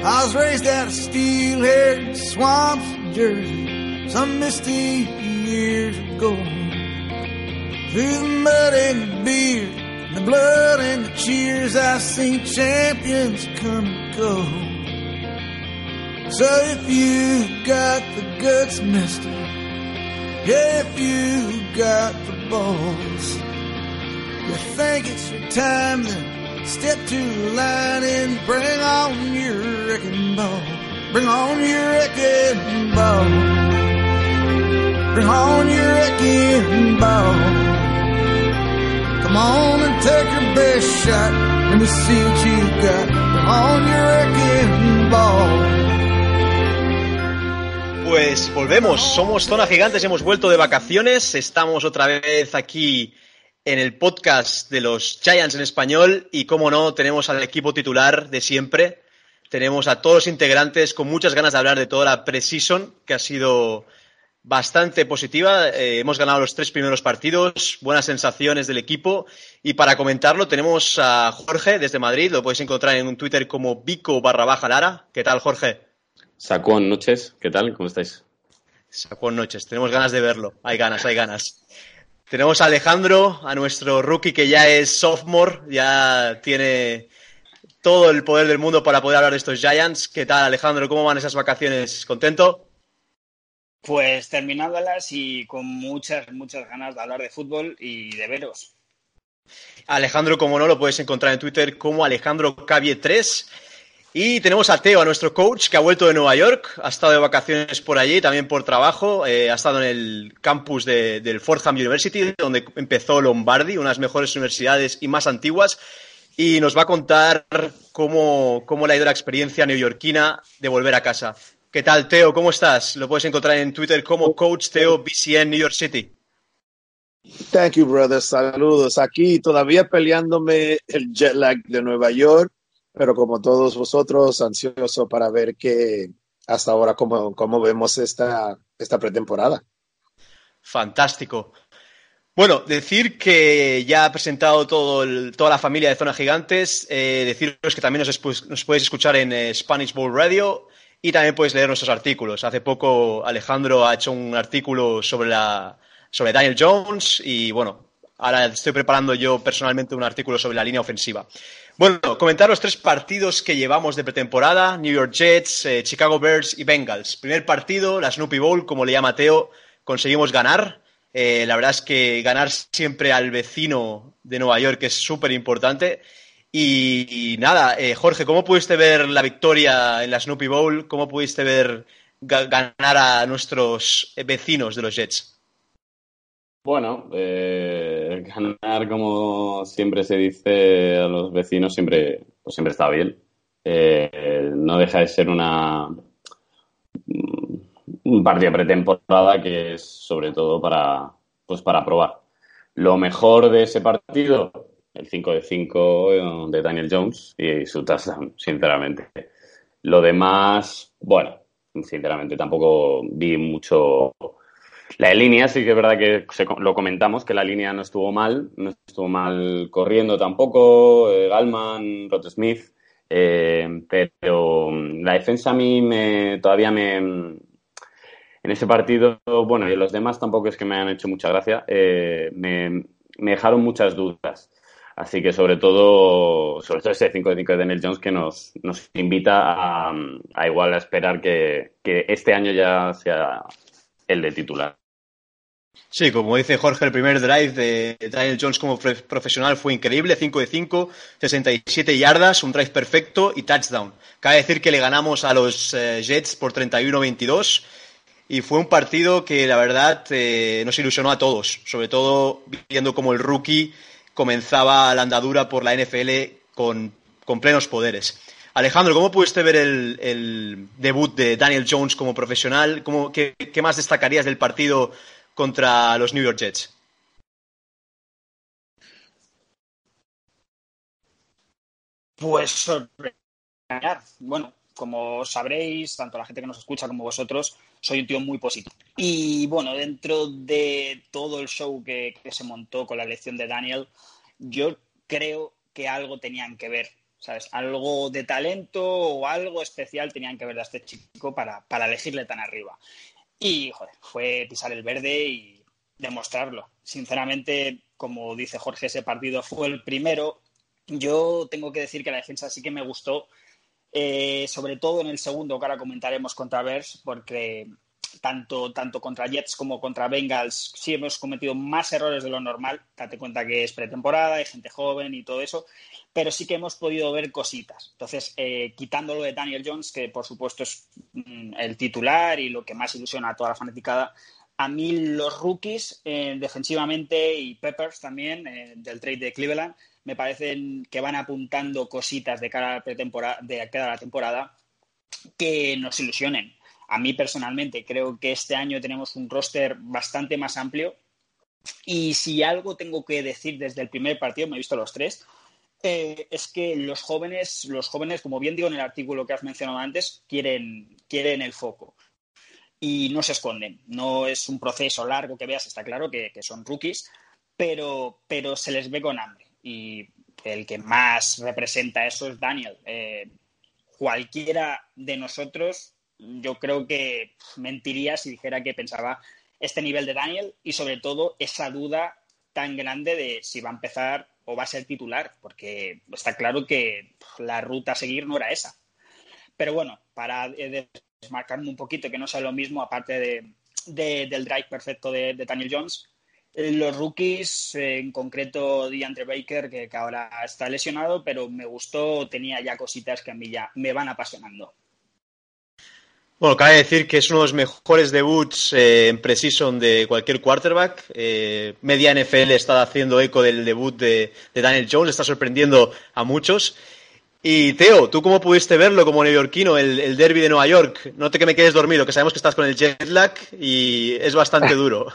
I was raised out of steel-haired swamps of Jersey some misty years ago. Through the mud and the beer, the blood and the cheers, I've seen champions come and go. So if you got the guts, mister, if you got the balls, you think it's your time, then step to line and bring on your wrecking ball. Bring on your wrecking ball. Bring on your. Come on and take your. Bring on your. Pues volvemos, somos Zona Gigantes, hemos vuelto de vacaciones, estamos otra vez aquí en el podcast de los Giants en español y como no, tenemos al equipo titular de siempre, tenemos a todos los integrantes con muchas ganas de hablar de toda la preseason que ha sido bastante positiva, eh, hemos ganado los tres primeros partidos, buenas sensaciones del equipo y para comentarlo tenemos a Jorge desde Madrid, lo podéis encontrar en un Twitter como Vico barra baja Lara, ¿qué tal Jorge? Sacón Noches, ¿qué tal? ¿Cómo estáis? Sacón Noches, tenemos ganas de verlo. Hay ganas, hay ganas. Tenemos a Alejandro, a nuestro rookie que ya es sophomore, ya tiene todo el poder del mundo para poder hablar de estos Giants. ¿Qué tal, Alejandro? ¿Cómo van esas vacaciones? ¿Contento? Pues terminándolas y con muchas, muchas ganas de hablar de fútbol y de veros. Alejandro, como no, lo puedes encontrar en Twitter como Alejandro Cavie 3. Y tenemos a Teo, a nuestro coach, que ha vuelto de Nueva York, ha estado de vacaciones por allí, también por trabajo, eh, ha estado en el campus de, del Fordham University, donde empezó Lombardi, una de las mejores universidades y más antiguas, y nos va a contar cómo, cómo le ha ido la experiencia neoyorquina de volver a casa. ¿Qué tal, Teo? ¿Cómo estás? Lo puedes encontrar en Twitter como Coach Teo BCN New York City. Thank you, brother. Saludos. Aquí todavía peleándome el jet lag de Nueva York pero como todos vosotros, ansioso para ver que hasta ahora cómo, cómo vemos esta, esta pretemporada. Fantástico. Bueno, decir que ya ha presentado todo el, toda la familia de Zona Gigantes, eh, deciros que también nos, nos podéis escuchar en eh, Spanish Bowl Radio y también podéis leer nuestros artículos. Hace poco Alejandro ha hecho un artículo sobre, la, sobre Daniel Jones y bueno, ahora estoy preparando yo personalmente un artículo sobre la línea ofensiva. Bueno, comentar los tres partidos que llevamos de pretemporada, New York Jets, eh, Chicago Bears y Bengals. Primer partido, la Snoopy Bowl, como le llama Teo, conseguimos ganar. Eh, la verdad es que ganar siempre al vecino de Nueva York es súper importante. Y, nada, eh, Jorge, ¿cómo pudiste ver la victoria en la Snoopy Bowl? ¿Cómo pudiste ver ga ganar a nuestros vecinos de los Jets? Bueno, eh, ganar, como siempre se dice a los vecinos, siempre, pues siempre está bien. Eh, no deja de ser una un partido pretemporada que es sobre todo para, pues para probar. Lo mejor de ese partido, el 5 de 5 de Daniel Jones y su touchdown, sinceramente. Lo demás, bueno, sinceramente tampoco vi mucho la línea sí que es verdad que se, lo comentamos, que la línea no estuvo mal, no estuvo mal corriendo tampoco, eh, Galman, Rod Smith, eh, pero mm, la defensa a mí me, todavía me... Mm, en ese partido, bueno, y los demás tampoco es que me hayan hecho mucha gracia, eh, me, dejaron muchas dudas. Así que sobre todo, sobre todo ese 5 de 5 de Daniel Jones que nos, nos invita a, a igual a esperar que, que este año ya sea el de titular. Sí, como dice Jorge, el primer drive de Daniel Jones como profesional fue increíble, 5 de 5, 67 yardas, un drive perfecto y touchdown. Cabe decir que le ganamos a los eh, Jets por 31-22 y fue un partido que la verdad eh, nos ilusionó a todos, sobre todo viendo como el rookie comenzaba la andadura por la NFL con, con plenos poderes. Alejandro, ¿cómo pudiste ver el, debut de Daniel Jones como profesional? ¿Cómo, qué, más destacarías del partido contra los New York Jets? Pues bueno, como sabréis, tanto la gente que nos escucha como vosotros, soy un tío muy positivo. Y bueno, dentro de todo el show que se montó con la elección de Daniel, yo creo que algo tenían que ver ¿sabes? Algo de talento o algo especial tenían que ver a este chico para, para elegirle tan arriba. Y, joder, fue pisar el verde y demostrarlo. Sinceramente, como dice Jorge, ese partido fue el primero. Yo tengo que decir que la defensa sí que me gustó, eh, sobre todo en el segundo, que ahora comentaremos contra Bears, porque tanto, tanto contra Jets como contra Bengals sí hemos cometido más errores de lo normal. Date cuenta que es pretemporada, hay gente joven y todo eso, pero sí que hemos podido ver cositas. Entonces, eh, quitándolo de Daniel Jones, que por supuesto es mm, el titular y lo que más ilusiona a toda la fanaticada, a mí los rookies eh, defensivamente y Peppers también eh, del trade de Cleveland me parecen que van apuntando cositas de cara a, de cada la temporada que nos ilusionen. A mí personalmente creo que este año tenemos un roster bastante más amplio y si algo tengo que decir desde el primer partido, me he visto los tres, eh, es que los jóvenes, los jóvenes, como bien digo en el artículo que has mencionado antes, quieren, quieren el foco y no se esconden. No es un proceso largo que veas, está claro que, son rookies, pero, pero se les ve con hambre. Y el que más representa eso es Daniel. Eh, cualquiera de nosotros, yo creo que mentiría si dijera que pensaba este nivel de Daniel y sobre todo esa duda tan grande de si va a empezar o va a ser titular, porque está claro que la ruta a seguir no era esa. Pero bueno, para eh, marcarme un poquito, que no sea lo mismo, aparte de, del drive perfecto de, Daniel Jones. Eh, los rookies, eh, en concreto DeAndre Baker, que, ahora está lesionado, pero me gustó, tenía ya cositas que a mí ya me van apasionando. Bueno, cabe decir que es uno de los mejores debuts eh, en precision de cualquier quarterback. media NFL está haciendo eco del debut de, de, Daniel Jones, está sorprendiendo a muchos. Y Teo, ¿tú cómo pudiste verlo como neoyorquino, el, el derby de Nueva York? No te que me quedes dormido, que sabemos que estás con el jet lag y es bastante duro.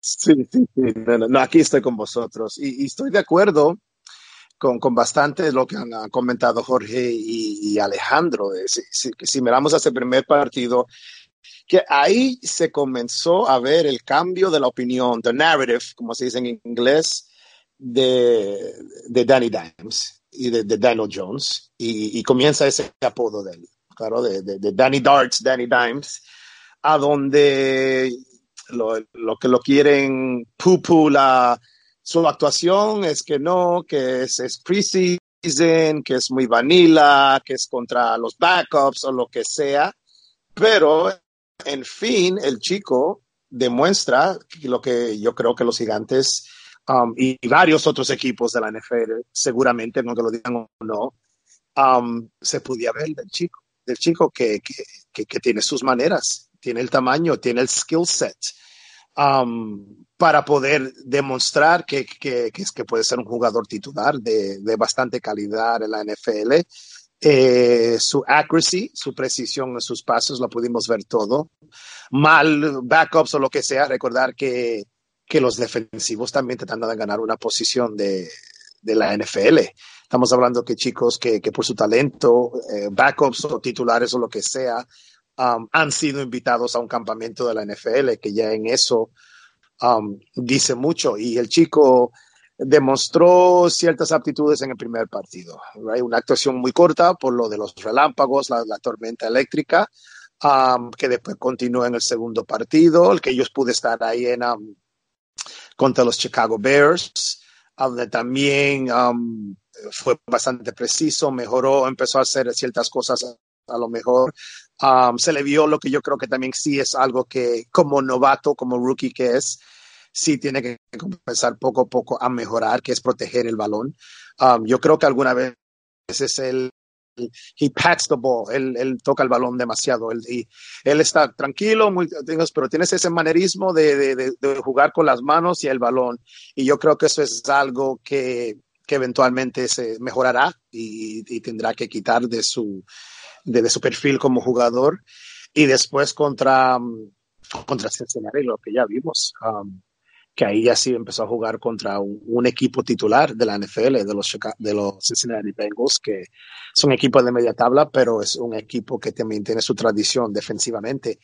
sí, sí, sí. No, aquí estoy con vosotros. Y, estoy de acuerdo con, con, bastante lo que han, comentado Jorge y, Alejandro. Si, si, miramos a ese primer partido, que ahí se comenzó a ver el cambio de la opinión, the narrative, como se dice en inglés, de, de Danny Dimes y de, Daniel Jones, y, comienza ese apodo de él, claro, de, de, Danny Darts, Danny Dimes, a donde lo, lo que lo quieren pupu la su actuación es que no, que es, es preseason, que es muy vanilla, que es contra los backups o lo que sea, pero en fin, el chico demuestra lo que yo creo que los gigantes Um, y, varios otros equipos de la NFL, seguramente, no que lo digan o no, um, se podía ver del chico, del chico que, que, que, tiene sus maneras, tiene el tamaño, tiene el skill set um, para poder demostrar que, que, que, puede ser un jugador titular de, de bastante calidad en la NFL. Eh, su accuracy, su precisión en sus pasos, lo pudimos ver todo. Mal backups o lo que sea, recordar que que los defensivos también tratando de ganar una posición de, de la NFL. Estamos hablando que chicos que, que por su talento, eh, backups o titulares o lo que sea, um, han sido invitados a un campamento de la NFL, que ya en eso um, dice mucho. Y el chico demostró ciertas aptitudes en el primer partido. Una actuación muy corta por lo de los relámpagos, la, tormenta eléctrica, um, que después continuó en el segundo partido, el que ellos pude estar ahí en, contra los Chicago Bears, donde también um, fue bastante preciso, mejoró, empezó a hacer ciertas cosas a lo mejor. Um, se le vio lo que yo creo que también sí es algo que como novato, como rookie que es, sí tiene que empezar poco a poco a mejorar, que es proteger el balón. Um, yo creo que alguna vez es el he pats the ball, él, él toca el balón demasiado, él, y, él está tranquilo, muy, pero tienes ese manerismo de, de, de, jugar con las manos y el balón, y yo creo que eso es algo que, que eventualmente se mejorará y, y, tendrá que quitar de su, de, su perfil como jugador, y después contra, contra Cincinnati, lo que ya vimos. Um, que ahí ya sí empezó a jugar contra un, equipo titular de la NFL, de los, de los Cincinnati Bengals, que es un equipo de media tabla, pero es un equipo que también tiene su tradición defensivamente.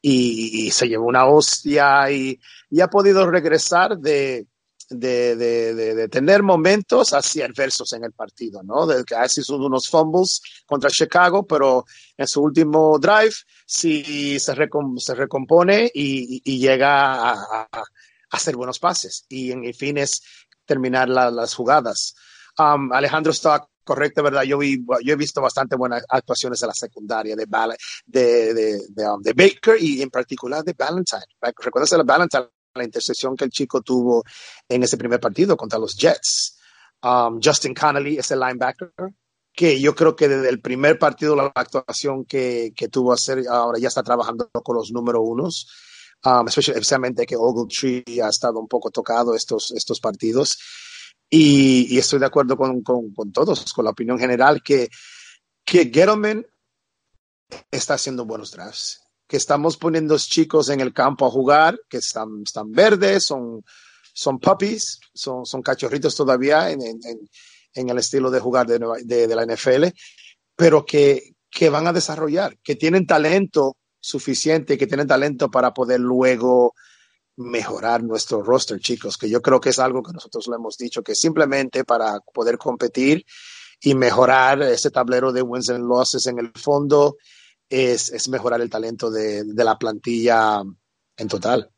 Y, se llevó una hostia y, y, ha podido regresar de, de, de, de, tener momentos así adversos en el partido, ¿no? De que son unos fumbles contra Chicago, pero en su último drive sí se, recom, se recompone y, y llega a, a, a, hacer buenos pases y en fin es terminar la, las jugadas. Alejandro está correcto, ¿verdad? Yo, vi, yo he visto bastante buenas actuaciones en la secundaria de, de, um, de Baker y en particular de Valentine. ¿Recuerdas la Valentine? La intercepción que el chico tuvo en ese primer partido contra los Jets. Um, Justin Connolly es el linebacker, que yo creo que desde el primer partido, la actuación que, que tuvo a hacer, ahora ya está trabajando con los número unos, um, especialmente que Ogletree ha estado un poco tocado estos, estos partidos. Y, y estoy de acuerdo con, con, con, todos, con la opinión general, que, que Gettleman está haciendo buenos drafts que estamos poniendo chicos en el campo a jugar, que están, están verdes, son, son puppies, son, son cachorritos todavía en, en, en el estilo de jugar de, de, de la NFL, pero que, que, van a desarrollar, que tienen talento suficiente, que tienen talento para poder luego mejorar nuestro roster, chicos, que yo creo que es algo que nosotros le hemos dicho, que simplemente para poder competir y mejorar ese tablero de wins and losses en el fondo, es, es mejorar el talento de, de, la plantilla en total.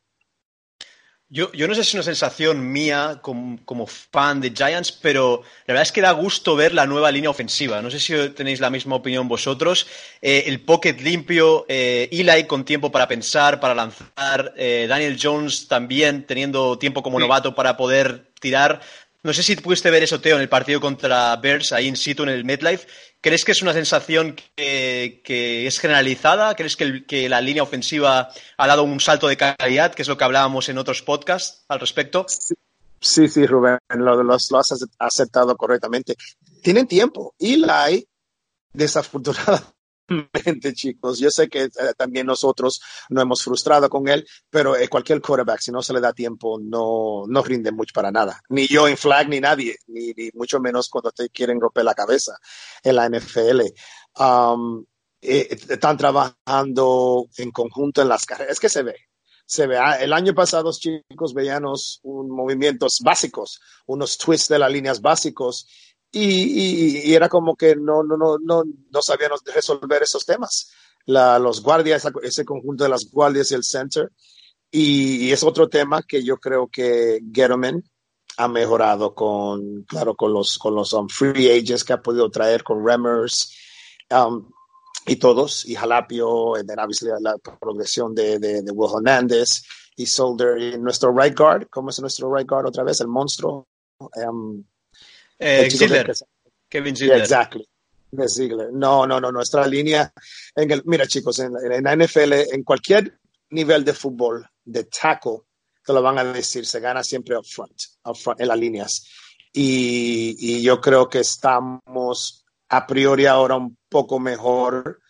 Yo, yo, no sé si es una sensación mía como, como, fan de Giants, pero la verdad es que da gusto ver la nueva línea ofensiva. No sé si tenéis la misma opinión vosotros. Eh, el pocket limpio, eh, Eli con tiempo para pensar, para lanzar, eh, Daniel Jones también teniendo tiempo como novato para poder tirar. No sé si pudiste ver eso, Teo, en el partido contra Bears, ahí in situ en el MetLife. ¿Crees que es una sensación que, es generalizada? ¿Crees que, la línea ofensiva ha dado un salto de calidad, que es lo que hablábamos en otros podcasts al respecto? Sí, sí, Rubén, lo, has aceptado correctamente. Tienen tiempo. Eli, desafortunadamente, chicos. Yo sé que eh, también nosotros no hemos frustrado con él, pero eh, cualquier quarterback, si no se le da tiempo, no, no rinde mucho para nada. Ni yo en flag, ni nadie, ni, mucho menos cuando te quieren romper la cabeza en la NFL. Um, eh, están trabajando en conjunto en las carreras. Es que se ve. Se ve. El año pasado, chicos, veíamos movimientos básicos, unos twists de las líneas básicos y, y, y, era como que no, no, no, no, no sabían resolver esos temas. La, los guardias, ese conjunto de las guardias y el center. Y, y, es otro tema que yo creo que Gettleman ha mejorado con, claro, con los, con los um, free agents que ha podido traer, con Remers um, y todos, y Jalapio, y la, la, progresión de, de, de Will Hernandez y Solder, y nuestro right guard, ¿cómo es nuestro right guard otra vez? El monstruo. Um, eh, Ziegler. Kevin Ziegler. Yeah, exactly. Ziegler. No, no, no, nuestra línea. En el, mira, chicos, en, en la NFL, en cualquier nivel de fútbol, de tackle, te lo van a decir, se gana siempre up front, up front en las líneas. Y, y yo creo que estamos a priori ahora un poco mejor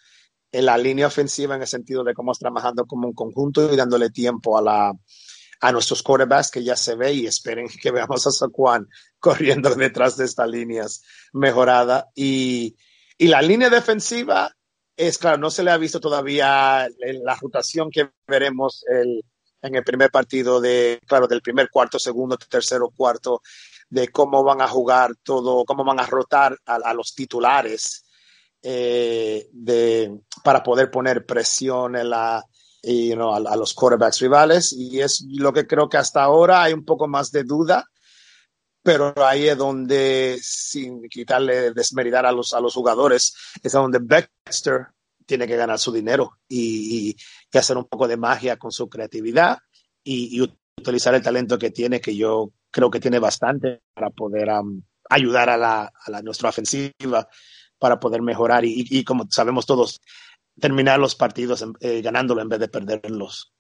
en la línea ofensiva en el sentido de cómo estamos trabajando como un conjunto y dándole tiempo a la, a nuestros quarterbacks que ya se ve y esperen que veamos a Saquon corriendo detrás de estas líneas mejorada. Y, y la línea defensiva es, claro, no se le ha visto todavía la rotación que veremos el, en el primer partido de, claro, del primer cuarto, segundo, tercero, cuarto, de cómo van a jugar todo, cómo van a rotar a, los titulares eh, de, para poder poner presión en la, you know, a, los quarterbacks rivales. Y es lo que creo que hasta ahora hay un poco más de duda, pero ahí es donde, sin quitarle, desmeritar a los, a los jugadores, es donde Baxter tiene que ganar su dinero y, hacer un poco de magia con su creatividad y, utilizar el talento que tiene, que yo creo que tiene bastante para poder um, ayudar a, la, a nuestra ofensiva para poder mejorar y, y, como sabemos todos, terminar los partidos eh, ganándolo en vez de perderlos.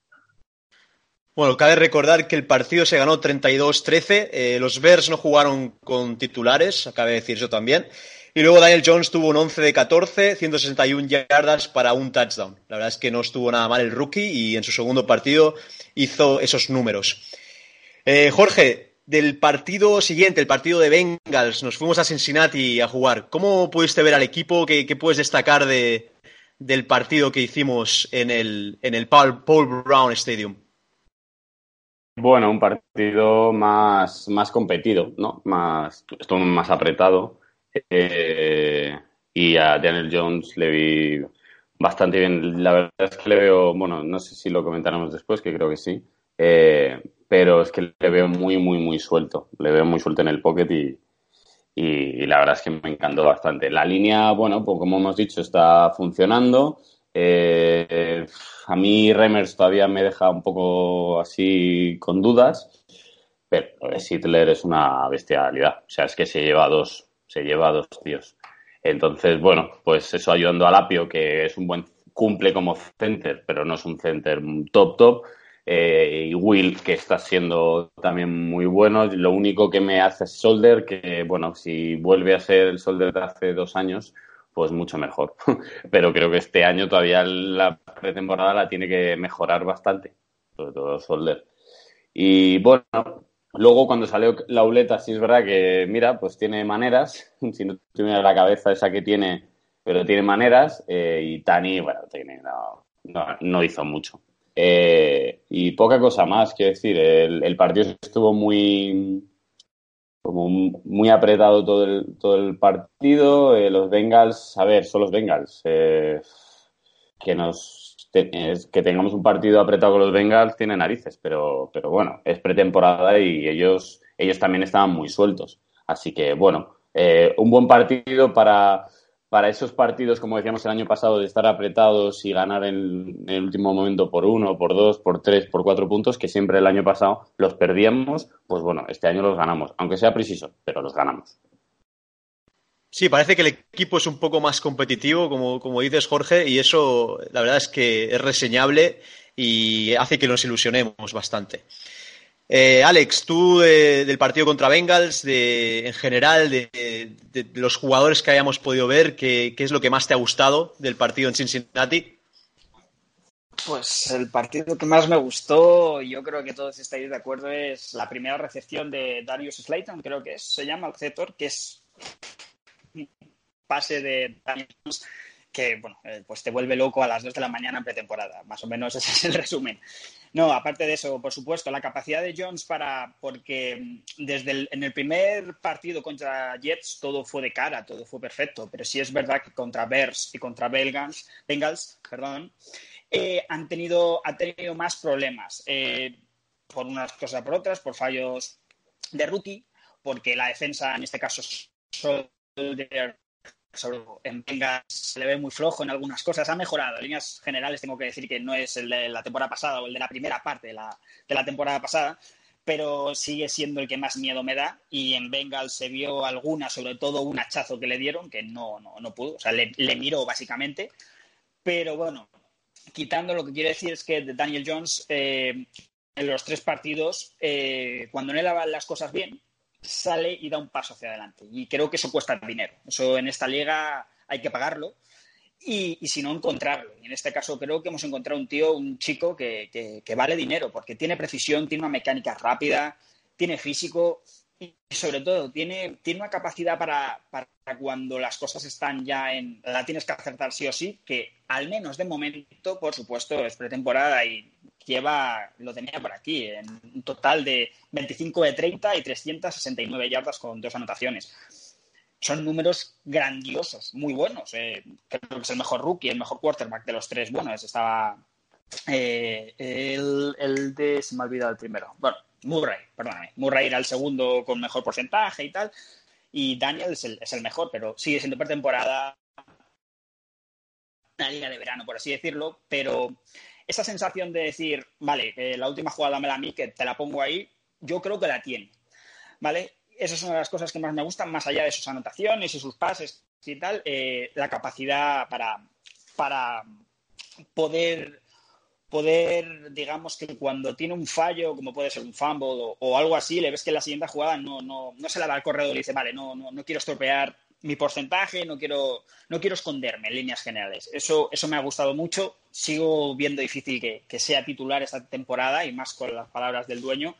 Bueno, cabe recordar que el partido se ganó 32-13. Eh, los Bears no jugaron con titulares, cabe decir eso también. Y luego Daniel Jones tuvo un 11 de 14, 161 yardas para un touchdown. La verdad es que no estuvo nada mal el rookie y en su segundo partido hizo esos números. Eh, Jorge, del partido siguiente, el partido de Bengals, nos fuimos a Cincinnati a jugar. ¿Cómo pudiste ver al equipo? ¿Qué, puedes destacar de, del partido que hicimos en el, en el Paul Brown Stadium? Bueno, un partido más, más competido, ¿no? Más, esto más apretado. Eh, y a Daniel Jones le vi bastante bien. La verdad es que le veo, bueno, no sé si lo comentaremos después, que creo que sí. Eh, pero es que le veo muy, muy, muy suelto. Le veo muy suelto en el pocket y, y, la verdad es que me encantó bastante. La línea, bueno, pues como hemos dicho, está funcionando. Eh, a mí Remers todavía me deja un poco así con dudas, pero Hitler es una bestialidad. O sea, es que se lleva dos, se lleva dos tíos. Entonces, bueno, pues eso ayudando a Lapio, que es un buen cumple como center, pero no es un center top top. Eh, y Will, que está siendo también muy bueno. Lo único que me hace es Solder, que bueno, si vuelve a ser el Solder de hace dos años, pues mucho mejor. Pero creo que este año todavía la pretemporada la tiene que mejorar bastante, sobre todo Solder. Y bueno, luego cuando salió la uleta, sí es verdad que, mira, pues tiene maneras, si no tuviera la cabeza esa que tiene, pero tiene maneras, eh, y Tani, bueno, no hizo mucho. Eh, y poca cosa más, quiero decir, el, partido estuvo muy como muy apretado todo el, todo el partido. Eh, los Bengals, a ver, son los Bengals. Eh, que nos que tengamos un partido apretado con los Bengals tiene narices, pero, pero bueno, es pretemporada y ellos, ellos también estaban muy sueltos. Así que bueno, un buen partido para, para esos partidos, como decíamos el año pasado, de estar apretados y ganar en, el último momento por uno, por dos, por tres, por cuatro puntos, que siempre el año pasado los perdíamos, pues bueno, este año los ganamos, aunque sea preciso, pero los ganamos. Sí, parece que el equipo es un poco más competitivo, como, como dices Jorge, y eso la verdad es que es reseñable y hace que nos ilusionemos bastante. Eh, Alex, tú del partido contra Bengals, en general, de, los jugadores que hayamos podido ver, ¿qué, es lo que más te ha gustado del partido en Cincinnati? Pues el partido que más me gustó, yo creo que todos estáis de acuerdo, es la primera recepción de Darius Slayton, creo que es, se llama el receptor, que es pase de Darius que bueno, eh, pues te vuelve loco a las 2 de la mañana en pretemporada. Más o menos ese es el resumen. No, aparte de eso, por supuesto, la capacidad de Jones para, porque desde el, en el primer partido contra Jets todo fue de cara, todo fue perfecto, pero sí es verdad que contra Bears y contra Bengals, Bengals perdón, eh, han, tenido, tenido más problemas, eh, por unas cosas por otras, por fallos de rookie, porque la defensa, en este caso, Solder sobre en Vengas se le ve muy flojo en algunas cosas. Ha mejorado. En líneas generales tengo que decir que no es el de la temporada pasada o el de la primera parte de la, de la temporada pasada, pero sigue siendo el que más miedo me da. Y en Bengals se vio alguna, sobre todo un hachazo que le dieron, que no, no, no pudo. O sea, le, miró básicamente. Pero bueno, quitando lo que quiere decir es que Daniel Jones eh, en los tres partidos, eh, cuando no le daban las cosas bien, sale y da un paso hacia adelante. Y creo que eso cuesta dinero. Eso en esta liga hay que pagarlo y, si no, encontrarlo. Y en este caso creo que hemos encontrado un tío, un chico que, vale dinero, porque tiene precisión, tiene una mecánica rápida, tiene físico y sobre todo tiene, tiene una capacidad para, para, cuando las cosas están ya en... La tienes que acertar sí o sí, que al menos de momento, por supuesto, es pretemporada y lleva, lo tenía por aquí, en un total de 25 de 30 y 369 yardas con dos anotaciones. Son números grandiosos, muy buenos. Eh, creo que es el mejor rookie, el mejor quarterback de los tres buenos. Estaba eh, el, de, se me ha olvidado el primero. Bueno, Murray, perdóname. Murray era el segundo con mejor porcentaje y tal. Y Daniel es el, es el mejor, pero sigue siendo pretemporada, una liga de verano, por así decirlo. Pero esa sensación de decir, vale, la última jugada me la a mí, que te la pongo ahí, yo creo que la tiene. ¿Vale? Esas son las cosas que más me gustan, más allá de sus anotaciones y sus pases y tal, eh, la capacidad para, para poder poder, digamos que cuando tiene un fallo, como puede ser un fumble o, algo así, le ves que en la siguiente jugada no, no, no se la da al corredor y dice, vale, no, no, no quiero estropear mi porcentaje, no quiero, no quiero esconderme en líneas generales. Eso, eso me ha gustado mucho. Sigo viendo difícil que, sea titular esta temporada y más con las palabras del dueño,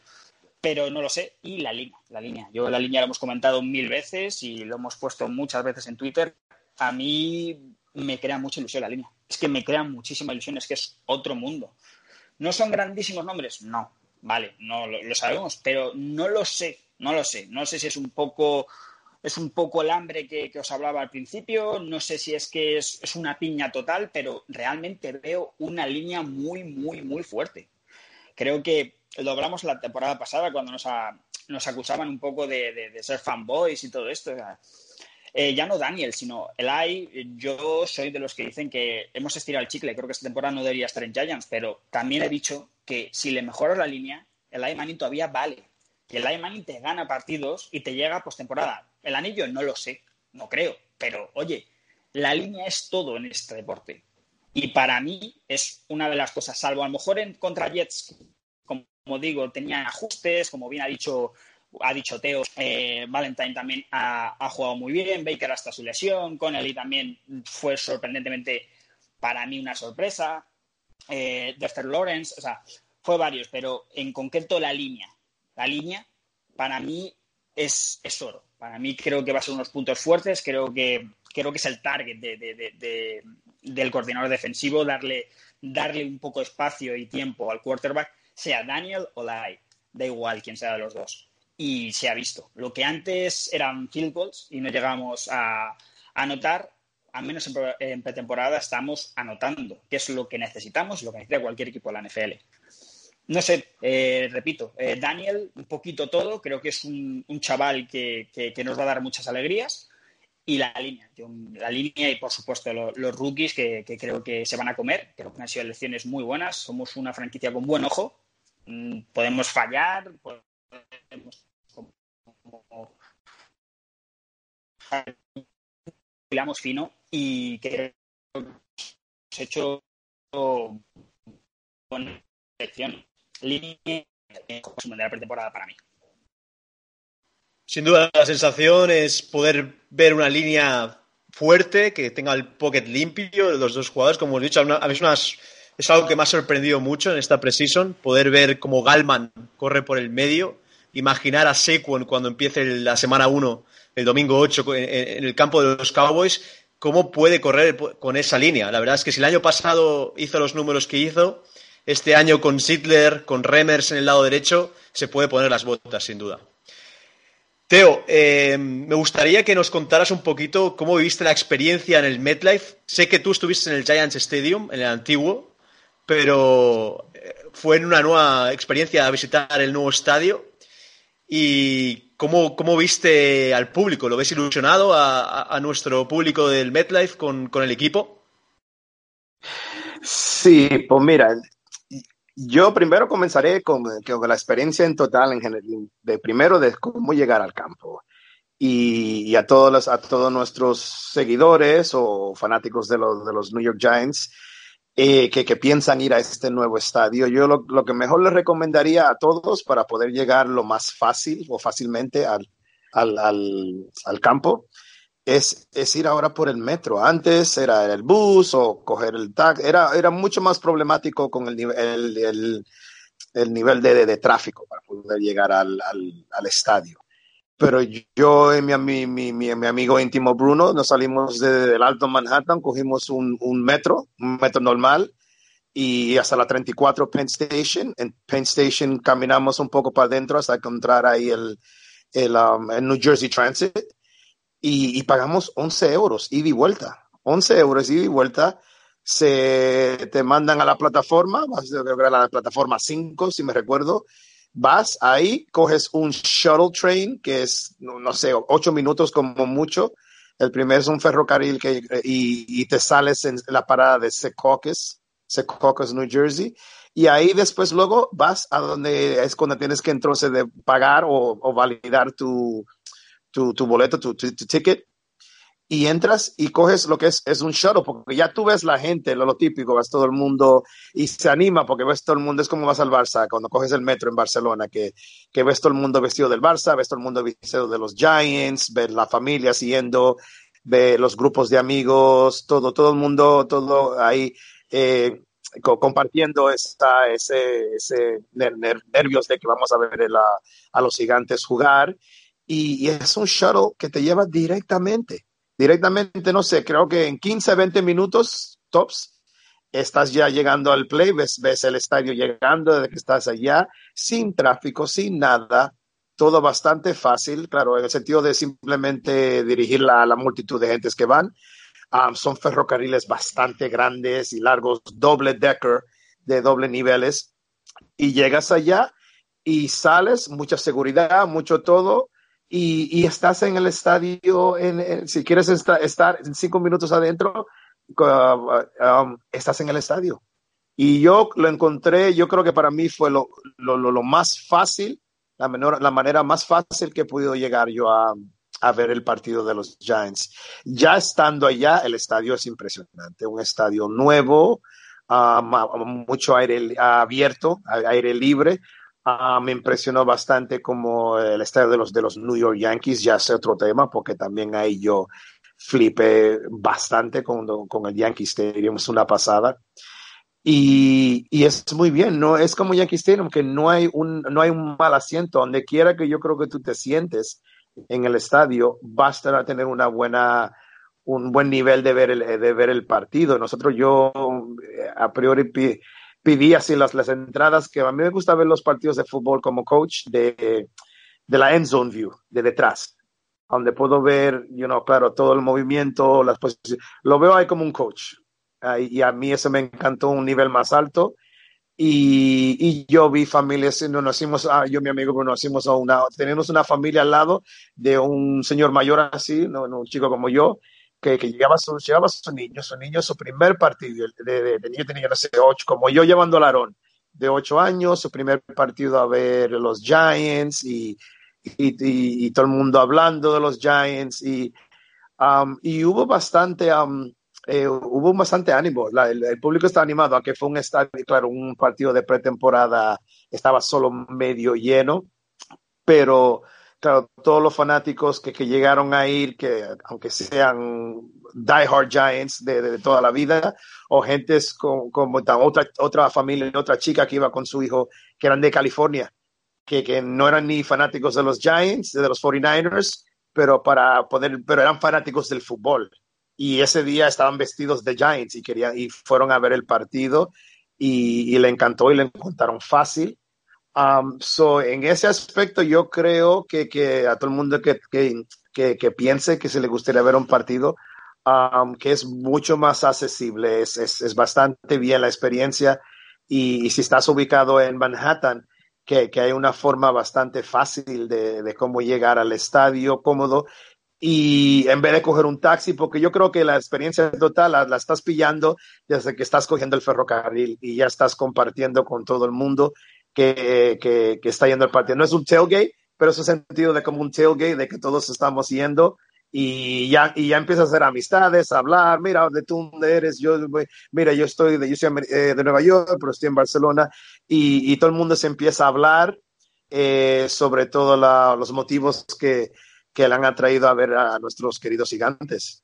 pero no lo sé. Y la línea, la línea. Yo la línea lo hemos comentado mil veces y lo hemos puesto muchas veces en Twitter. A mí me crea mucha ilusión la línea. Es que me crea muchísima ilusión, es que es otro mundo. ¿No son grandísimos nombres? No. vale, no lo, sabemos, pero no lo sé, no lo sé. No sé si es un poco es un poco el hambre que, os hablaba al principio, no sé si es que es, es, una piña total, pero realmente veo una línea muy, muy, muy fuerte. Creo que lo hablamos la temporada pasada cuando nos, nos acusaban un poco de, ser fanboys y todo esto. Eh, ya no Daniel, sino Eli, yo soy de los que dicen que hemos estirado el chicle. Creo que esta temporada no debería estar en Giants, pero también he dicho que si le mejoras la línea, Eli Manning todavía vale. Que Eli Manning te gana partidos y te llega postemporada. El anillo no lo sé, no creo, pero oye, la línea es todo en este deporte. Y para mí es una de las cosas, salvo a lo mejor en contra Jets, como digo, tenía ajustes, como bien ha dicho, ha dicho Teo, eh, Valentine también ha, jugado muy bien, Baker hasta su lesión, Connelly también fue sorprendentemente para mí una sorpresa, eh, Dexter Lawrence, o sea, fue varios, pero en concreto la línea, la línea para mí es, es oro. Para mí creo que va a ser unos puntos fuertes, creo que, creo que es el target del coordinador defensivo, darle, darle un poco de espacio y tiempo al quarterback sea Daniel o Lai, da igual quién sea de los dos. Y se ha visto. Lo que antes eran field goals y no llegamos a, anotar, al menos en, pretemporada estamos anotando, que es lo que necesitamos, lo que necesita cualquier equipo de la NFL. No sé, eh, repito, eh, Daniel, un poquito todo, creo que es un, chaval que, nos va a dar muchas alegrías. Y la línea, la línea y por supuesto los rookies que, que, creo que se van a comer, creo que han sido elecciones muy buenas, somos una franquicia con buen ojo Mm, podemos fallar, podemos fino y que hemos hecho buena selección. Línea de la pretemporada para mí. Sin duda, la sensación es poder ver una línea fuerte, que tenga el pocket limpio de los dos jugadores. Como he dicho, a veces unas es algo que me ha sorprendido mucho en esta preseason, poder ver cómo Galman corre por el medio, imaginar a Sequon cuando empiece la semana 1, el domingo 8, en el campo de los Cowboys, cómo puede correr con esa línea. La verdad es que si el año pasado hizo los números que hizo, este año con Sidler, con Remers en el lado derecho, se puede poner las botas, sin duda. Teo, eh, me gustaría que nos contaras un poquito cómo viviste la experiencia en el MetLife. Sé que tú estuviste en el Giants Stadium, en el antiguo, pero eh, fue en una nueva experiencia visitar el nuevo estadio. ¿Y cómo, cómo viste al público? ¿Lo ves ilusionado a, nuestro público del MetLife con, con, el equipo? Sí, pues mira, yo primero comenzaré con, la experiencia en total, en general, de primero de cómo llegar al campo. Y, y, a, todos los, a todos nuestros seguidores o fanáticos de los, de los New York Giants, eh, que, que, piensan ir a este nuevo estadio. Yo lo, lo, que mejor les recomendaría a todos para poder llegar lo más fácil o fácilmente al, al, al, al campo es, es, ir ahora por el metro. Antes era el bus o coger el tag. Era, era mucho más problemático con el, el, el, el nivel de, de, tráfico para poder llegar al, al estadio. Pero yo y mi, mi, mi, mi, amigo íntimo Bruno nos salimos del Alto Manhattan, cogimos un, metro, un metro normal, y hasta la 34 Penn Station. En Penn Station caminamos un poco para adentro hasta encontrar ahí el, el, um, el New Jersey Transit y, pagamos 11 euros ida y vuelta. 11 euros ida y vuelta. Se te mandan a la plataforma, a la plataforma 5, si me recuerdo, vas ahí, coges un shuttle train, que es, no, sé, ocho minutos como mucho. El primero es un ferrocarril que, y, y te sales en la parada de Secaucus, Secaucus, New Jersey. Y ahí después luego vas a donde es cuando tienes que entonces de pagar o, o validar tu, tu, boleto, tu, ticket y entras y coges lo que es, es un shuttle, porque ya tú ves la gente, lo, típico, ves todo el mundo y se anima porque ves todo el mundo, es como vas al Barça, cuando coges el metro en Barcelona, que, que ves todo el mundo vestido del Barça, ves todo el mundo vestido de los Giants, ves la familia siguiendo, ves los grupos de amigos, todo, todo el mundo, todo ahí eh, co compartiendo esta, ese, ese nervios de que vamos a ver a los gigantes jugar. Y, y es un shuttle que te lleva directamente directamente, no sé, creo que en 15, 20 minutos tops, estás ya llegando al play, ves, ves el estadio llegando desde que estás allá, sin tráfico, sin nada, todo bastante fácil, claro, en el sentido de simplemente dirigir la, la multitud de gentes que van. Um, son ferrocarriles bastante grandes y largos, doble decker de doble niveles, y llegas allá y sales, mucha seguridad, mucho todo, y, y estás en el estadio, en, en, si quieres estar, estar cinco minutos adentro, uh, um, estás en el estadio. Y yo lo encontré, yo creo que para mí fue lo, lo, lo, lo más fácil, la, menor, la manera más fácil que he podido llegar yo a, a ver el partido de los Giants. Ya estando allá, el estadio es impresionante, un estadio nuevo, uh, mucho aire abierto, aire libre. Uh, me impresionó bastante como el estadio de los, de los New York Yankees, ya es otro tema, porque también ahí yo flipé bastante con, con el Yankee Stadium, es una pasada. Y, y, es muy bien, no es como Yankee Stadium, que no hay un, no hay un mal asiento, donde quiera que yo creo que tú te sientes en el estadio, basta tener una buena, un buen nivel de ver el, de ver el partido. Nosotros, yo eh, a priori pedí así las, las entradas, que a mí me gusta ver los partidos de fútbol como coach de, de la end zone view, de detrás donde puedo ver, you know, claro, todo el movimiento, las posiciones. Lo veo ahí como un coach. y a mí eso me encantó un nivel más alto. Y, y yo vi familias, nos nacimos, ah, yo mi amigo nos nacimos a una, tenemos una familia al lado de un señor mayor así, no un chico como yo, que, que llevaba, su, llevaba a su niño, su niño, su primer partido, de, de, de niño tenía, no sé, ocho, como yo llevando al Arón, de ocho años, su primer partido a ver los Giants y, y, y, y, todo el mundo hablando de los Giants y, um, y hubo bastante um, eh, hubo bastante ánimo. La, el, el, público está animado a que fue un estadio claro un partido de pretemporada estaba solo medio lleno pero claro todos los fanáticos que, que llegaron a ir que aunque sean diehard Giants de, de, toda la vida o gentes como, como otra otra familia otra chica que iba con su hijo que eran de California que, que, no eran ni fanáticos de los Giants, de los 49ers, pero para poder, pero eran fanáticos del fútbol. Y ese día estaban vestidos de Giants y querían, y fueron a ver el partido y, y le encantó y le encontraron fácil. Um, so, en ese aspecto yo creo que, que a todo el mundo que, que, que, que piense que se le gustaría ver un partido, um, que es mucho más accesible, es, es, es bastante bien la experiencia. Y, y si estás ubicado en Manhattan, que, que, hay una forma bastante fácil de, de, cómo llegar al estadio cómodo. Y en vez de coger un taxi, porque yo creo que la experiencia total la, la, estás pillando desde que estás cogiendo el ferrocarril y ya estás compartiendo con todo el mundo que, que, que está yendo al partido. No es un tailgate, pero es un sentido de como un tailgate, de que todos estamos yendo y ya, y ya empiezas a hacer amistades, a hablar, mira, de tú eres, yo, mira, yo estoy de, yo soy eh, de Nueva York, pero estoy en Barcelona, y, y todo el mundo se empieza a hablar eh, sobre todos los motivos que, que le han atraído a ver a nuestros queridos gigantes.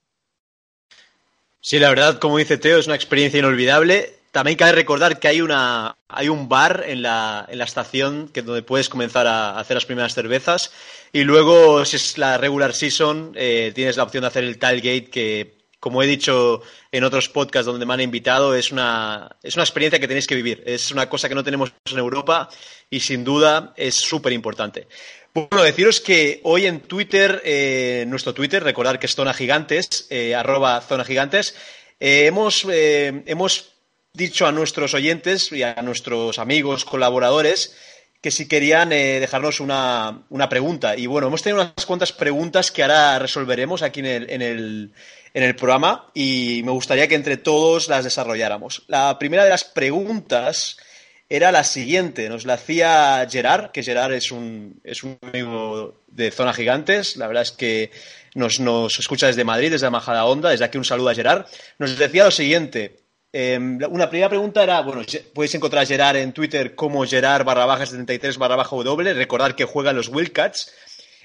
Sí, la verdad, como dice Teo, es una experiencia inolvidable. También cabe recordar que hay, una, hay un bar en la, en la estación que, donde puedes comenzar a hacer las primeras cervezas. Y luego, si es la regular season, eh, tienes la opción de hacer el tailgate, que, como he dicho en otros podcasts donde me han invitado, es una, es una experiencia que tenéis que vivir. Es una cosa que no tenemos en Europa y, sin duda, es súper importante. Bueno, deciros que hoy en Twitter, eh, nuestro Twitter, recordar que es Zona Gigantes, eh, arroba Zona Gigantes, eh, hemos, hemos dicho a nuestros oyentes y a nuestros amigos, colaboradores, que si querían eh, dejarnos una, una, pregunta. Y bueno, hemos tenido unas cuantas preguntas que ahora resolveremos aquí en el, en, el, en el programa y me gustaría que entre todos las desarrolláramos. La primera de las preguntas era la siguiente, nos la hacía Gerard, que Gerard es un, es un amigo de Zona Gigantes, la verdad es que nos, nos escucha desde Madrid, desde Majada Onda, desde aquí un saludo a Gerard. Nos decía lo siguiente, eh, una primera pregunta era, bueno, podéis encontrar Gerard en Twitter como Gerard barra baja 73 barra baja W, recordar que juega los Wildcats.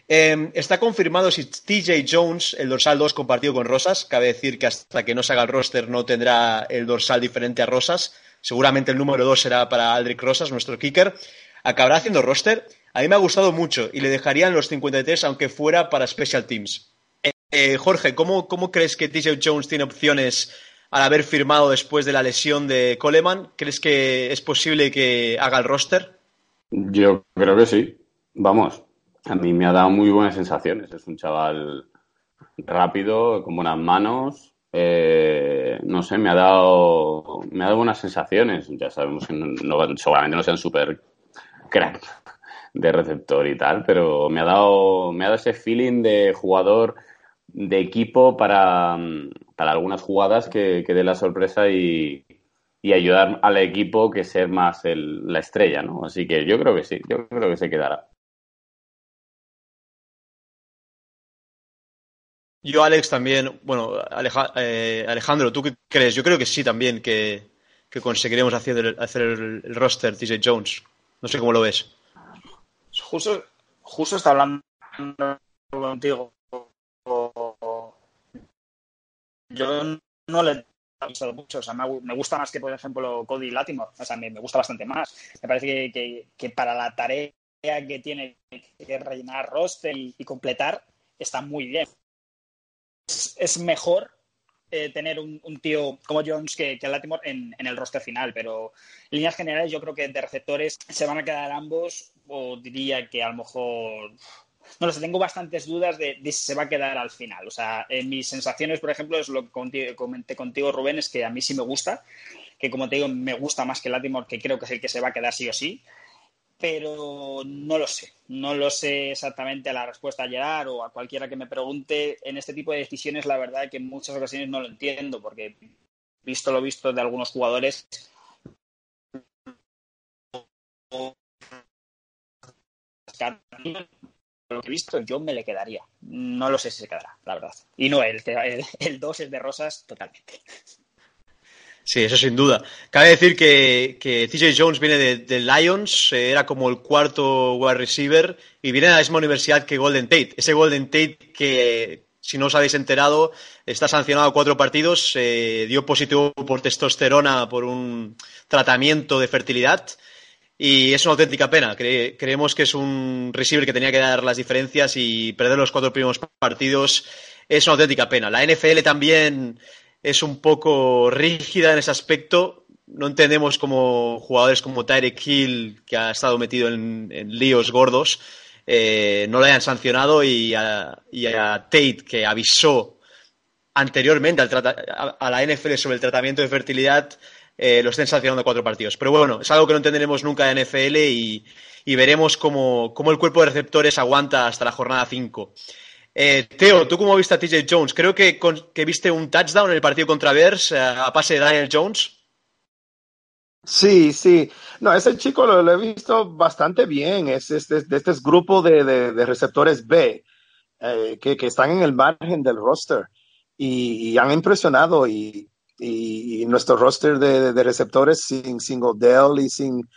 Eh, está confirmado si TJ Jones, el dorsal 2 compartido con Rosas, cabe decir que hasta que no se haga el roster no tendrá el dorsal diferente a Rosas, seguramente el número 2 será para Aldrich Rosas, nuestro kicker, acabará haciendo roster. A mí me ha gustado mucho y le dejarían los 53 aunque fuera para Special Teams. Eh, Jorge, ¿cómo, ¿cómo crees que TJ Jones tiene opciones al haber firmado después de la lesión de Coleman. ¿Crees que es posible que haga el roster? Yo creo que sí. Vamos, a mí me ha dado muy buenas sensaciones. Es un chaval rápido, con buenas manos. Eh, no sé, me ha dado me ha dado buenas sensaciones. Ya sabemos que no, seguramente no sean súper crack de receptor y tal, pero me ha dado me ha dado ese feeling de jugador de equipo para, para algunas jugadas que, que dé la sorpresa y, y, ayudar al equipo que ser más el, la estrella, ¿no? Así que yo creo que sí, yo creo que se quedará. Yo, Alex, también, bueno, eh, Alejandro, ¿tú qué crees? Yo creo que sí también que, que conseguiremos hacer, el, hacer el, roster TJ Jones. No sé cómo lo ves. Justo, justo está hablando contigo. Yo no le he visto mucho. O sea, me, gusta más que, por ejemplo, Cody Latimore. O sea, me, gusta bastante más. Me parece que, para la tarea que tiene que rellenar roster y, completar, está muy bien es mejor eh, tener un, tío como Jones que, que Latimore en, el roster final, pero en líneas generales yo creo que de receptores se van a quedar ambos, o diría que a lo mejor. No lo sé, tengo bastantes dudas de, si se va a quedar al final. O sea, en mis sensaciones, por ejemplo, es lo que comenté contigo, Rubén, es que a mí sí me gusta, que como te digo, me gusta más que Latimore, que creo que es el que se va a quedar sí o sí pero no lo sé. No lo sé exactamente a la respuesta a Gerard o a cualquiera que me pregunte. En este tipo de decisiones, la verdad es que en muchas ocasiones no lo entiendo, porque visto lo visto de algunos jugadores, lo que he visto, yo me le quedaría. No lo sé si se quedará, la verdad. Y no, el 2 el, es de rosas totalmente. Sí, eso sin duda. Cabe decir que, que TJ Jones viene de, Lions, eh, era como el cuarto wide receiver y viene de la misma universidad que Golden Tate. Ese Golden Tate que, si no os habéis enterado, está sancionado a cuatro partidos, eh, dio positivo por testosterona por un tratamiento de fertilidad y es una auténtica pena. creemos que es un receiver que tenía que dar las diferencias y perder los cuatro primeros partidos es una auténtica pena. La NFL también es un poco rígida en ese aspecto. No entendemos como jugadores como Tyreek Hill, que ha estado metido en, líos gordos, eh, no lo hayan sancionado y a, Tate, que avisó anteriormente a, la NFL sobre el tratamiento de fertilidad, eh, lo estén sancionando cuatro partidos. Pero bueno, es algo que no entenderemos nunca en NFL y, veremos cómo, cómo, el cuerpo de receptores aguanta hasta la jornada 5. Eh, Teo, ¿tú cómo viste a TJ Jones? Creo que, viste un touchdown en el partido contra Bears eh, a pase de Daniel Jones. Sí, sí. No, ese chico lo, he visto bastante bien. Es, de este grupo de, receptores B eh, que, están en el margen del roster y, han impresionado. Y, nuestro roster de, receptores sin, sin Odell y sin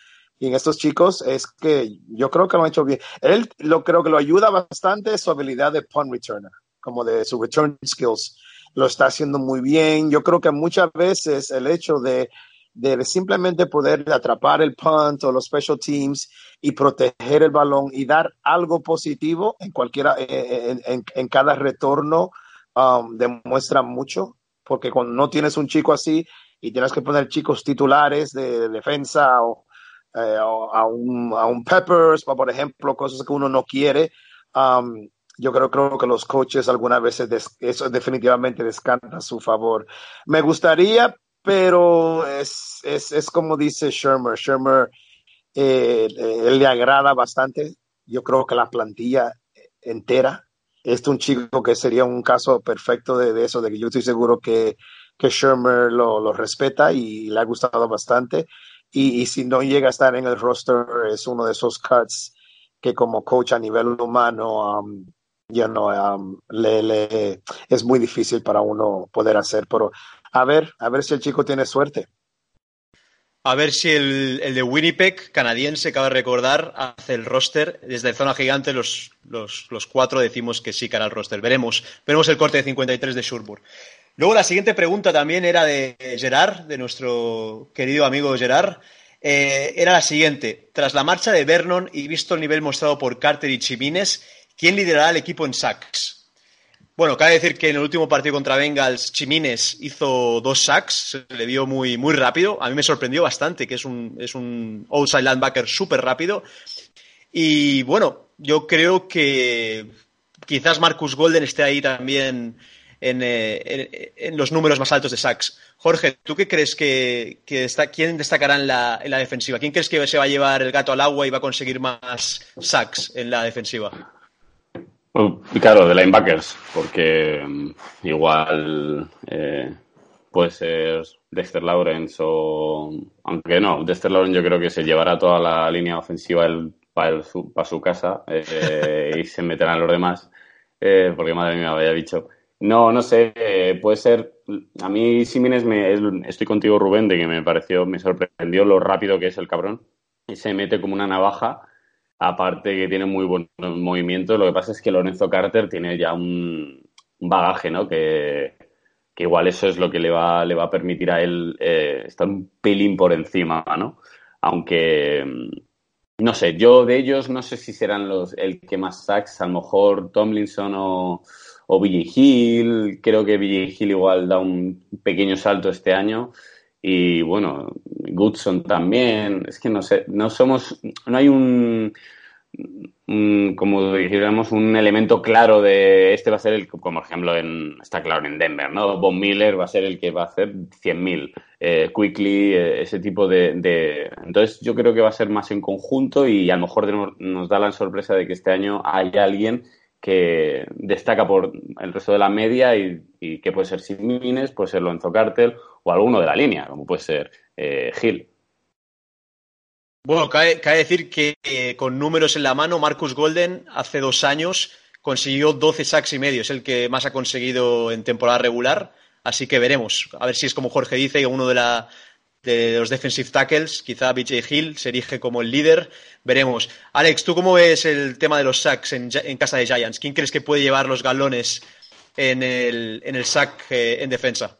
y estos chicos es que yo creo que lo han hecho bien. Él lo creo que lo ayuda bastante su habilidad de punt returner, como de su return skills. Lo está haciendo muy bien. Yo creo que muchas veces el hecho de, de simplemente poder atrapar el punt o los special teams y proteger el balón y dar algo positivo en cualquiera, en, en, en cada retorno um, demuestra mucho, porque cuando no tienes un chico así y tienes que poner chicos titulares de defensa o, eh, a, un, a un Peppers, por ejemplo, cosas que uno no quiere. Um, yo creo, creo que los coaches algunas veces eso definitivamente descanta a su favor. Me gustaría, pero es, es, es como dice Shermer. Shermer, eh, él le agrada bastante. Yo creo que la plantilla entera. Es un chico que sería un caso perfecto de, eso, de que yo estoy seguro que, que Shermer lo, respeta y le ha gustado bastante. Y, si no llega a estar en el roster, es uno de esos cuts que como coach a nivel humano, um, ya no, um, le, le, es muy difícil para uno poder hacer. Pero a ver, a ver si el chico tiene suerte. A ver si el, el de Winnipeg, canadiense, cabe recordar, hace el roster. Desde Zona Gigante, los, los, los cuatro decimos que sí que hará el roster. Veremos, veremos el corte de 53 de Shurbur. Luego la siguiente pregunta también era de Gerard, de nuestro querido amigo Gerard. Eh, era la siguiente. Tras la marcha de Vernon y visto el nivel mostrado por Carter y Chimines, ¿quién liderará el equipo en sacks? Bueno, cabe decir que en el último partido contra Bengals, Chimines hizo dos sacks, se le vio muy, muy rápido. A mí me sorprendió bastante, que es un, es un outside linebacker súper rápido. Y bueno, yo creo que quizás Marcus Golden esté ahí también en, eh, en, en los números más altos de sacks. Jorge, ¿tú qué crees que, que está, quién destacará en la, en la defensiva? ¿Quién crees que se va a llevar el gato al agua y va a conseguir más sacks en la defensiva? Uh, claro, de linebackers, porque um, igual eh, puede ser Dexter Lawrence o... Aunque no, Dexter Lawrence yo creo que se llevará toda la línea ofensiva para, su, para, su, casa eh, y se meterán los demás, eh, porque madre mía, me había dicho. No, no sé, puede ser... A mí Simines, me, estoy contigo Rubén, de que me pareció, me sorprendió lo rápido que es el cabrón y se mete como una navaja aparte que tiene muy buen movimiento. Lo que pasa es que Lorenzo Carter tiene ya un, bagaje, ¿no? Que, igual eso es lo que le va, le va a permitir a él eh, estar un pelín por encima, ¿no? Aunque, no sé, yo de ellos no sé si serán los el que más sacks, a lo mejor Tomlinson o, o BJ Hill. Creo que BJ Hill igual da un pequeño salto este año. Y bueno, Goodson también. Es que no sé, no somos, no hay un, como dijéramos, un elemento claro de este va a ser el, como ejemplo en, está claro en Denver, ¿no? Von Miller va a ser el que va a hacer 100.000, eh, Quickly, eh, ese tipo de, Entonces yo creo que va a ser más en conjunto y a lo mejor nos da la sorpresa de que este año hay alguien que destaca por el resto de la media y, y que puede ser Simines, puede ser Lorenzo Cartel o alguno de la línea, como puede ser eh, Gil. Bueno, cabe, decir que eh, con números en la mano, Marcus Golden hace dos años consiguió 12 sacks y medio, es el que más ha conseguido en temporada regular, así que veremos, a ver si es como Jorge dice, uno de, la, de los defensive tackles, quizá BJ Hill se erige como el líder, veremos. Alex, ¿tú cómo ves el tema de los sacks en, en casa de Giants? ¿Quién crees que puede llevar los galones en el, en el sack eh, en defensa?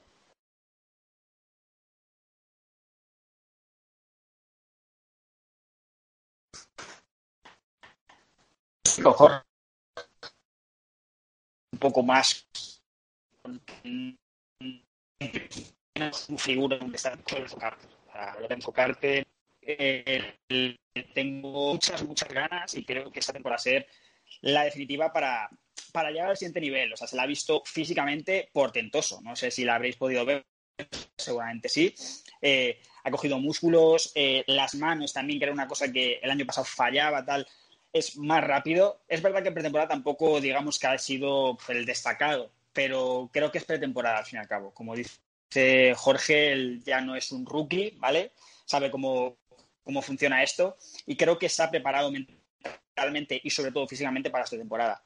Un poco más figura donde está enfocarte. enfocarte eh, tengo muchas, muchas ganas y creo que esta temporada ser la definitiva para, para llegar al siguiente nivel. O sea, se la ha visto físicamente portentoso. No sé si la habréis podido ver, seguramente sí. Eh, ha cogido músculos, eh, las manos también, que era una cosa que el año pasado fallaba, tal es más rápido. Es verdad que en pretemporada tampoco, digamos que ha sido el destacado, pero creo que es pretemporada al fin y al cabo. Como dice Jorge, él ya no es un rookie, ¿vale? Sabe cómo, cómo funciona esto y creo que se ha preparado mentalmente y sobre todo físicamente para esta temporada.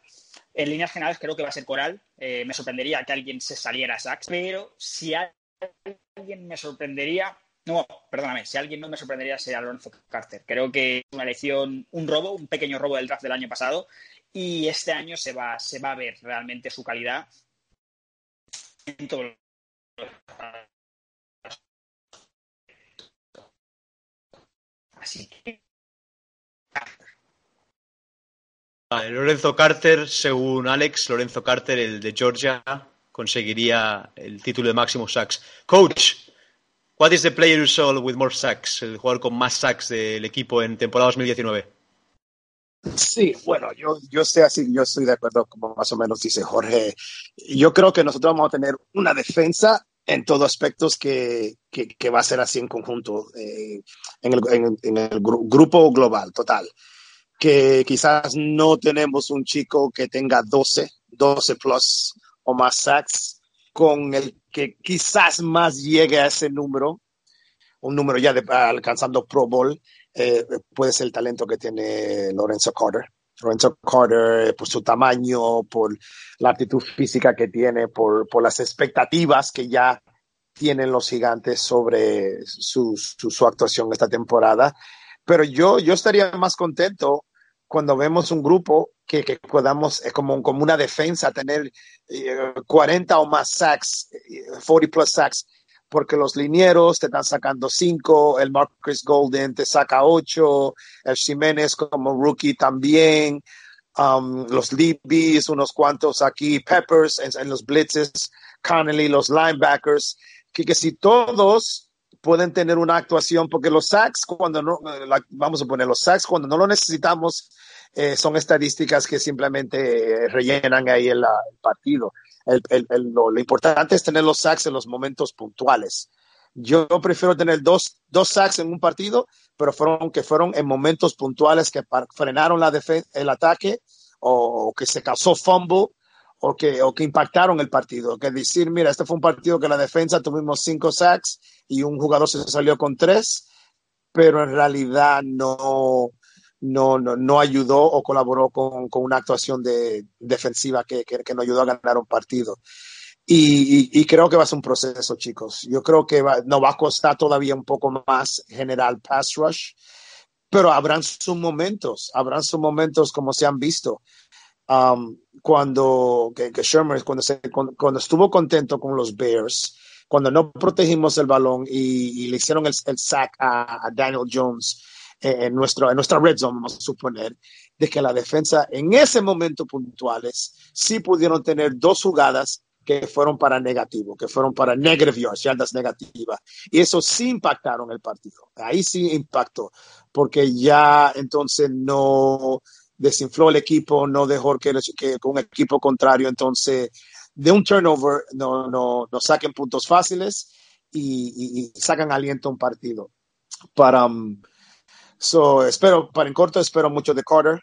En líneas generales creo que va a ser Coral. Eh, me sorprendería que alguien se saliera a Sachs, pero si alguien me sorprendería no, perdóname, si alguien no me sorprendería sería Lorenzo Carter. Creo que es una elección, un robo, un pequeño robo del draft del año pasado y este año se va, se va a ver realmente su calidad Así que... Vale, Lorenzo Carter, según Alex, Lorenzo Carter, el de Georgia, conseguiría el título de máximo sacks. Coach, What is the player you saw with more sacks? El jugador con más sacks del equipo en temporada 2019. Sí, bueno, yo, yo estoy así, yo estoy de acuerdo, como más o menos dice Jorge. Yo creo que nosotros vamos a tener una defensa en todos aspectos que, que, que va a ser así en conjunto, eh, en, el, en, en, el, grupo global, total. Que quizás no tenemos un chico que tenga 12, 12 plus o más sacks, con el que quizás más llegue a ese número, un número ya de, alcanzando Pro Bowl, eh, puede ser el talento que tiene Lorenzo Carter. Lorenzo Carter, eh, por su tamaño, por la actitud física que tiene, por, por las expectativas que ya tienen los gigantes sobre su, su, su, actuación esta temporada. Pero yo, yo estaría más contento cuando vemos un grupo que, que podamos, eh, como, como una defensa, tener eh, 40 o más sacks, 40 plus sacks, porque los linieros te están sacando 5, el Marcus Golden te saca 8, el Jiménez como rookie también. um, los DBs, unos cuantos aquí, Peppers en, en los blitzes, Connelly, los linebackers, que, que si todos pueden tener una actuación, porque los sacks, cuando no, vamos a poner los sacks, cuando no lo necesitamos, eh, son estadísticas que simplemente eh, rellenan ahí el, la- el partido. El- el- lo, importante es tener los sacks en los momentos puntuales. Yo prefiero tener dos, dos sacks en un partido, pero fueron que fueron en momentos puntuales que frenaron la el ataque o, que se causó fumble o que, o que impactaron el partido. Que decir, mira, este fue un partido que la defensa tuvimos cinco sacks y un jugador se salió con tres, pero en realidad no, no, no, no ayudó o colaboró con, con una actuación de, defensiva que, que, que nos ayudó a ganar un partido. Y, y, y creo que va a ser un proceso, chicos. Yo creo que va, nos va a costar todavía un poco más general pass rush, pero habrán sus momentos, habrán sus momentos como se han visto. Um, cuando que, que Sherman, cuando, estuvo contento con los Bears, cuando no protegimos el balón y, le hicieron el, el sack a, Daniel Jones en, nuestro, en nuestra red zone, vamos a suponer, de que la defensa en ese momento puntuales sí pudieron tener dos jugadas que fueron para negativo, que fueron para negative yards, yardas negativas. Y eso sí impactaron el partido. Ahí sí impactó, porque ya entonces no desinfló el equipo, no dejó que, que un equipo contrario entonces de un turnover no, no, no saquen puntos fáciles y, y, y sacan aliento a un partido. Para, um, so, espero, para en corto, espero mucho de Carter.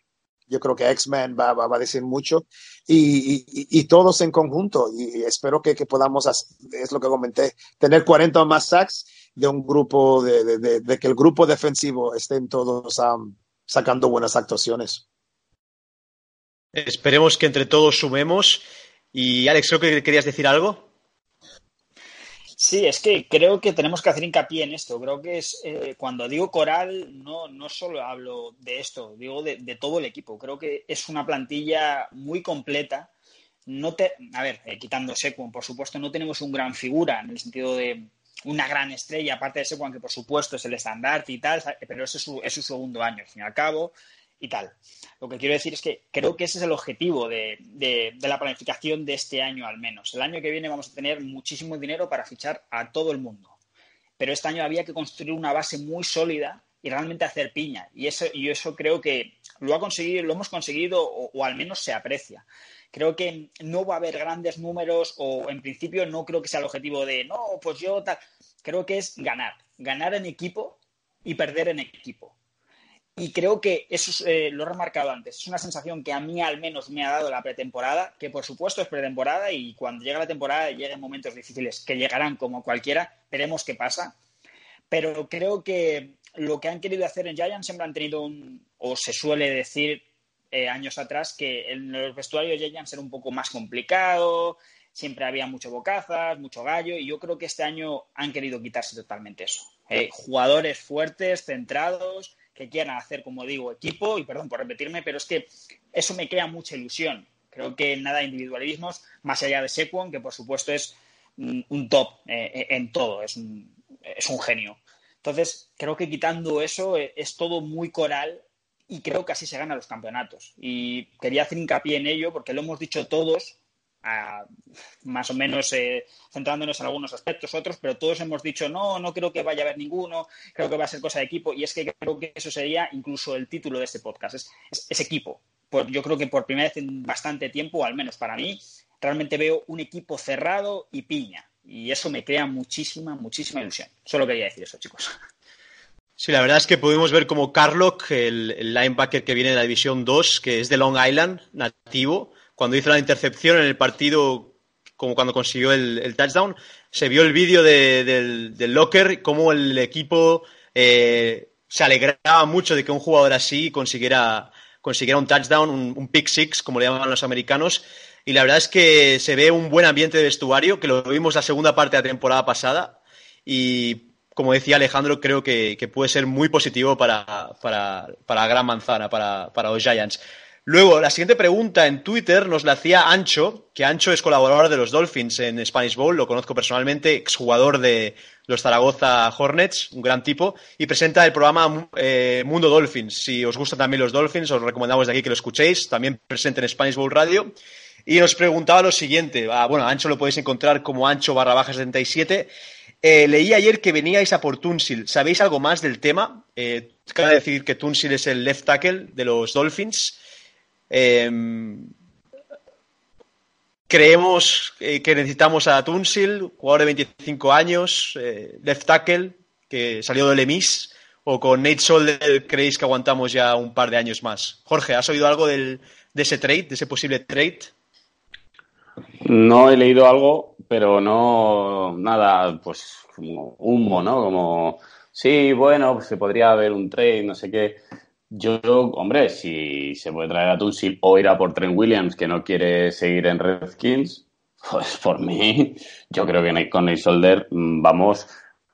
Yo creo que X-Men va, va, va, a decir mucho y, y, todos en conjunto. Y espero que, que podamos, es lo que comenté, tener 40 o más sacks de un grupo, de, de, de, de que el grupo defensivo estén todos um, sacando buenas actuaciones. Esperemos que entre todos sumemos. Y Alex, creo que querías decir algo. Sí, es que creo que tenemos que hacer hincapié en esto. Creo que es eh, cuando digo coral, no, no solo hablo de esto, digo de, de, todo el equipo. Creo que es una plantilla muy completa. No te, a ver, eh, quitando Sequon, por supuesto, no tenemos un gran figura en el sentido de una gran estrella, aparte de Sequon, que por supuesto es el estandarte y tal, pero ese es su, es su segundo año, al fin y al cabo y tal. Lo que quiero decir es que creo que ese es el objetivo de, de, la planificación de este año al menos. El año que viene vamos a tener muchísimo dinero para fichar a todo el mundo. Pero este año había que construir una base muy sólida y realmente hacer piña. Y eso, y eso creo que lo ha conseguido, lo hemos conseguido o, o al menos se aprecia. Creo que no va a haber grandes números o en principio no creo que sea el objetivo de no, pues yo tal. Creo que es ganar. Ganar en equipo y perder en equipo. Y creo que eso eh, lo he remarcado antes. Es una sensación que a mí al menos me ha dado la pretemporada, que por supuesto es pretemporada y cuando llega la temporada lleguen momentos difíciles que llegarán como cualquiera, veremos qué pasa. Pero creo que lo que han querido hacer en Giants siempre han tenido un, o se suele decir eh, años atrás, que en los vestuarios de Giants era un poco más complicado, siempre había mucho bocazas, mucho gallo, y yo creo que este año han querido quitarse totalmente eso. Eh, jugadores fuertes, centrados, que quieran hacer, como digo, equipo, y perdón por repetirme, pero es que eso me crea mucha ilusión. Creo que nada de individualismos, más allá de Sequon, que por supuesto es un top eh, en todo, es un, es un, genio. Entonces, creo que quitando eso eh, es todo muy coral y creo que así se ganan los campeonatos. Y quería hacer hincapié en ello porque lo hemos dicho todos, más o menos eh, centrándonos en algunos aspectos, otros, pero todos hemos dicho, no, no creo que vaya a haber ninguno, creo que va a ser cosa de equipo, y es que creo que eso sería incluso el título de este podcast, es, equipo. Yo creo que por primera vez en bastante tiempo, al menos para mí, realmente veo un equipo cerrado y piña, y eso me crea muchísima, muchísima ilusión. Solo quería decir eso, chicos. Sí, la verdad es que pudimos ver como Carlock, el, el linebacker que viene de la División 2, que es de Long Island, nativo, cuando hizo la intercepción en el partido, como cuando consiguió el, touchdown, se vio el vídeo de, del, del, locker, cómo el equipo eh, se alegraba mucho de que un jugador así consiguiera, consiguiera un touchdown, un, pick six, como le llaman los americanos. Y la verdad es que se ve un buen ambiente de vestuario, que lo vimos la segunda parte de la temporada pasada. Y como decía Alejandro, creo que, que puede ser muy positivo para, para, para gran manzana, para, para los Giants. Luego, la siguiente pregunta en Twitter nos la hacía Ancho, que Ancho es colaborador de los Dolphins en Spanish Bowl, lo conozco personalmente, exjugador de los Zaragoza Hornets, un gran tipo, y presenta el programa eh, Mundo Dolphins. Si os gustan también los Dolphins, os recomendamos de aquí que lo escuchéis, también presente en Spanish Bowl Radio. Y nos preguntaba lo siguiente, ah, bueno, Ancho lo podéis encontrar como Ancho barra baja 77. Eh, leí ayer que veníais a por Tunsil. ¿Sabéis algo más del tema? Eh, cabe decir que Tunsil es el left tackle de los Dolphins. Em, creemos eh, que necesitamos a Tunsil, jugador de 25 años, eh, left tackle, que salió del EMIS, o con Nate Solder creéis que aguantamos ya un par de años más. Jorge, ¿has oído algo del, de ese trade, de ese posible trade? No he leído algo, pero no nada, pues como humo, ¿no? Como, sí, bueno, pues se podría haber un trade, no sé qué. Yo, hombre, si se puede traer a Tunsil o ir a por Trent Williams, que no quiere seguir en Redskins, pues por mí, yo creo que con el Solder mm, vamos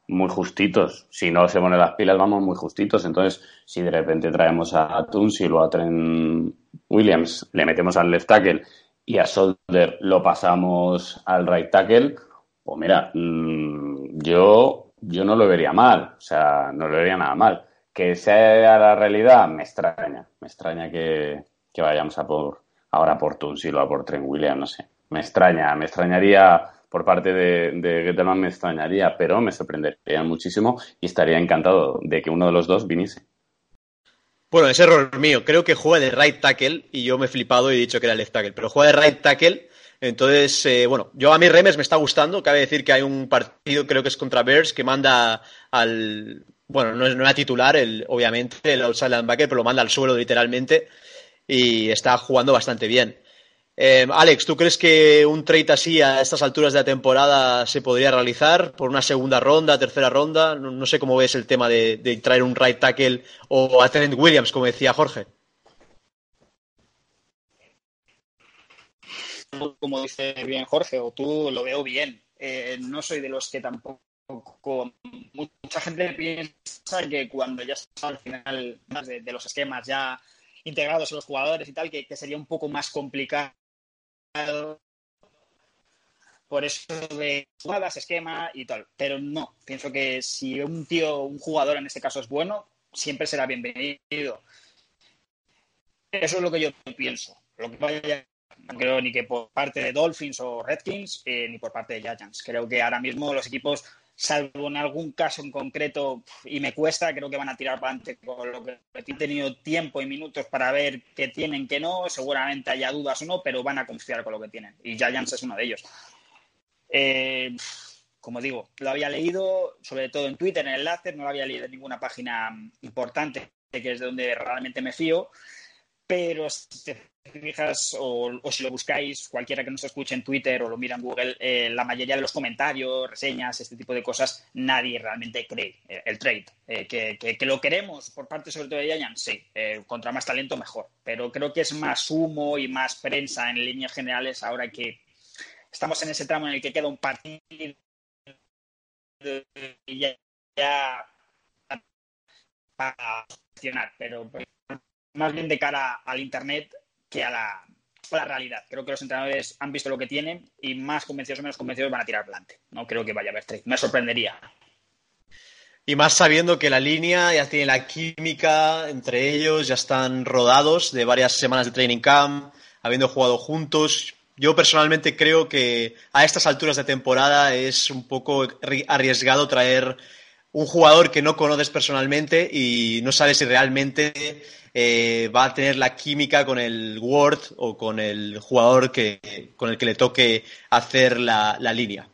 muy justitos. Si no se pone las pilas, vamos muy justitos. Entonces, si de repente traemos a Tunsil o a Trent Williams, le metemos al left tackle y a Solder lo pasamos al right tackle, pues mira, mm, yo, yo no lo vería mal. O sea, no lo vería nada mal que sea la realidad, me extraña. Me extraña que, vayamos a por ahora por Tunsil o a por Trent Williams, no sé. Me extraña, me extrañaría por parte de, de me extrañaría, pero me sorprendería muchísimo y estaría encantado de que uno de los dos viniese. Bueno, es error mío. Creo que juega de right tackle y yo me he flipado y he dicho que era left tackle, pero juega de right tackle. Entonces, eh, bueno, yo a mí Remes me está gustando. Cabe decir que hay un partido, creo que es contra Bears, que manda al bueno, no, era titular, el, obviamente, el outside linebacker, pero lo manda al suelo literalmente y está jugando bastante bien. Eh, Alex, ¿tú crees que un trade así a estas alturas de la temporada se podría realizar por una segunda ronda, tercera ronda? No, sé cómo ves el tema de, traer un right tackle o a Trent Williams, como decía Jorge. Como dice bien Jorge, o tú lo veo bien. Eh, no soy de los que tampoco mucha gente piensa que cuando ya está al final de, los esquemas ya integrados en los jugadores y tal, que, sería un poco más complicado por eso de jugadas, esquema y tal. Pero no, pienso que si un tío, un jugador en este caso es bueno, siempre será bienvenido. Eso es lo que yo pienso. Lo que vaya, no creo ni que por parte de Dolphins o Redskins, eh, ni por parte de Giants. Creo que ahora mismo los equipos salvo en algún caso en concreto, y me cuesta, creo que van a tirar para adelante con lo que he tenido tiempo y minutos para ver qué tienen, qué no, seguramente haya dudas o no, pero van a confiar con lo que tienen. Y Giants es uno de ellos. Eh, como digo, lo había leído, sobre todo en Twitter, en el enlace, no lo había leído en ninguna página importante, que es de donde realmente me fío, pero fijas o, si lo buscáis, cualquiera que nos escuche en Twitter o lo mira en Google, eh, la mayoría de los comentarios, reseñas, este tipo de cosas, nadie realmente cree eh, el trade. Eh, que, lo queremos por parte sobre todo de Giants, sí, contra más talento mejor, pero creo que es más humo y más prensa en líneas generales ahora que estamos en ese tramo en el que queda un partido y ya para gestionar, pero más bien de cara al Internet que a la, realidad. Creo que los entrenadores han visto lo que tienen y más convencidos o menos convencidos van a tirar adelante. No creo que vaya a haber trade. Me sorprendería. Y más sabiendo que la línea ya tiene la química entre ellos, ya están rodados de varias semanas de training camp, habiendo jugado juntos. Yo personalmente creo que a estas alturas de temporada es un poco arriesgado traer un jugador que no conoces personalmente y no sabes si realmente eh, va a tener la química con el Word o con el jugador que, con el que le toque hacer la, línea.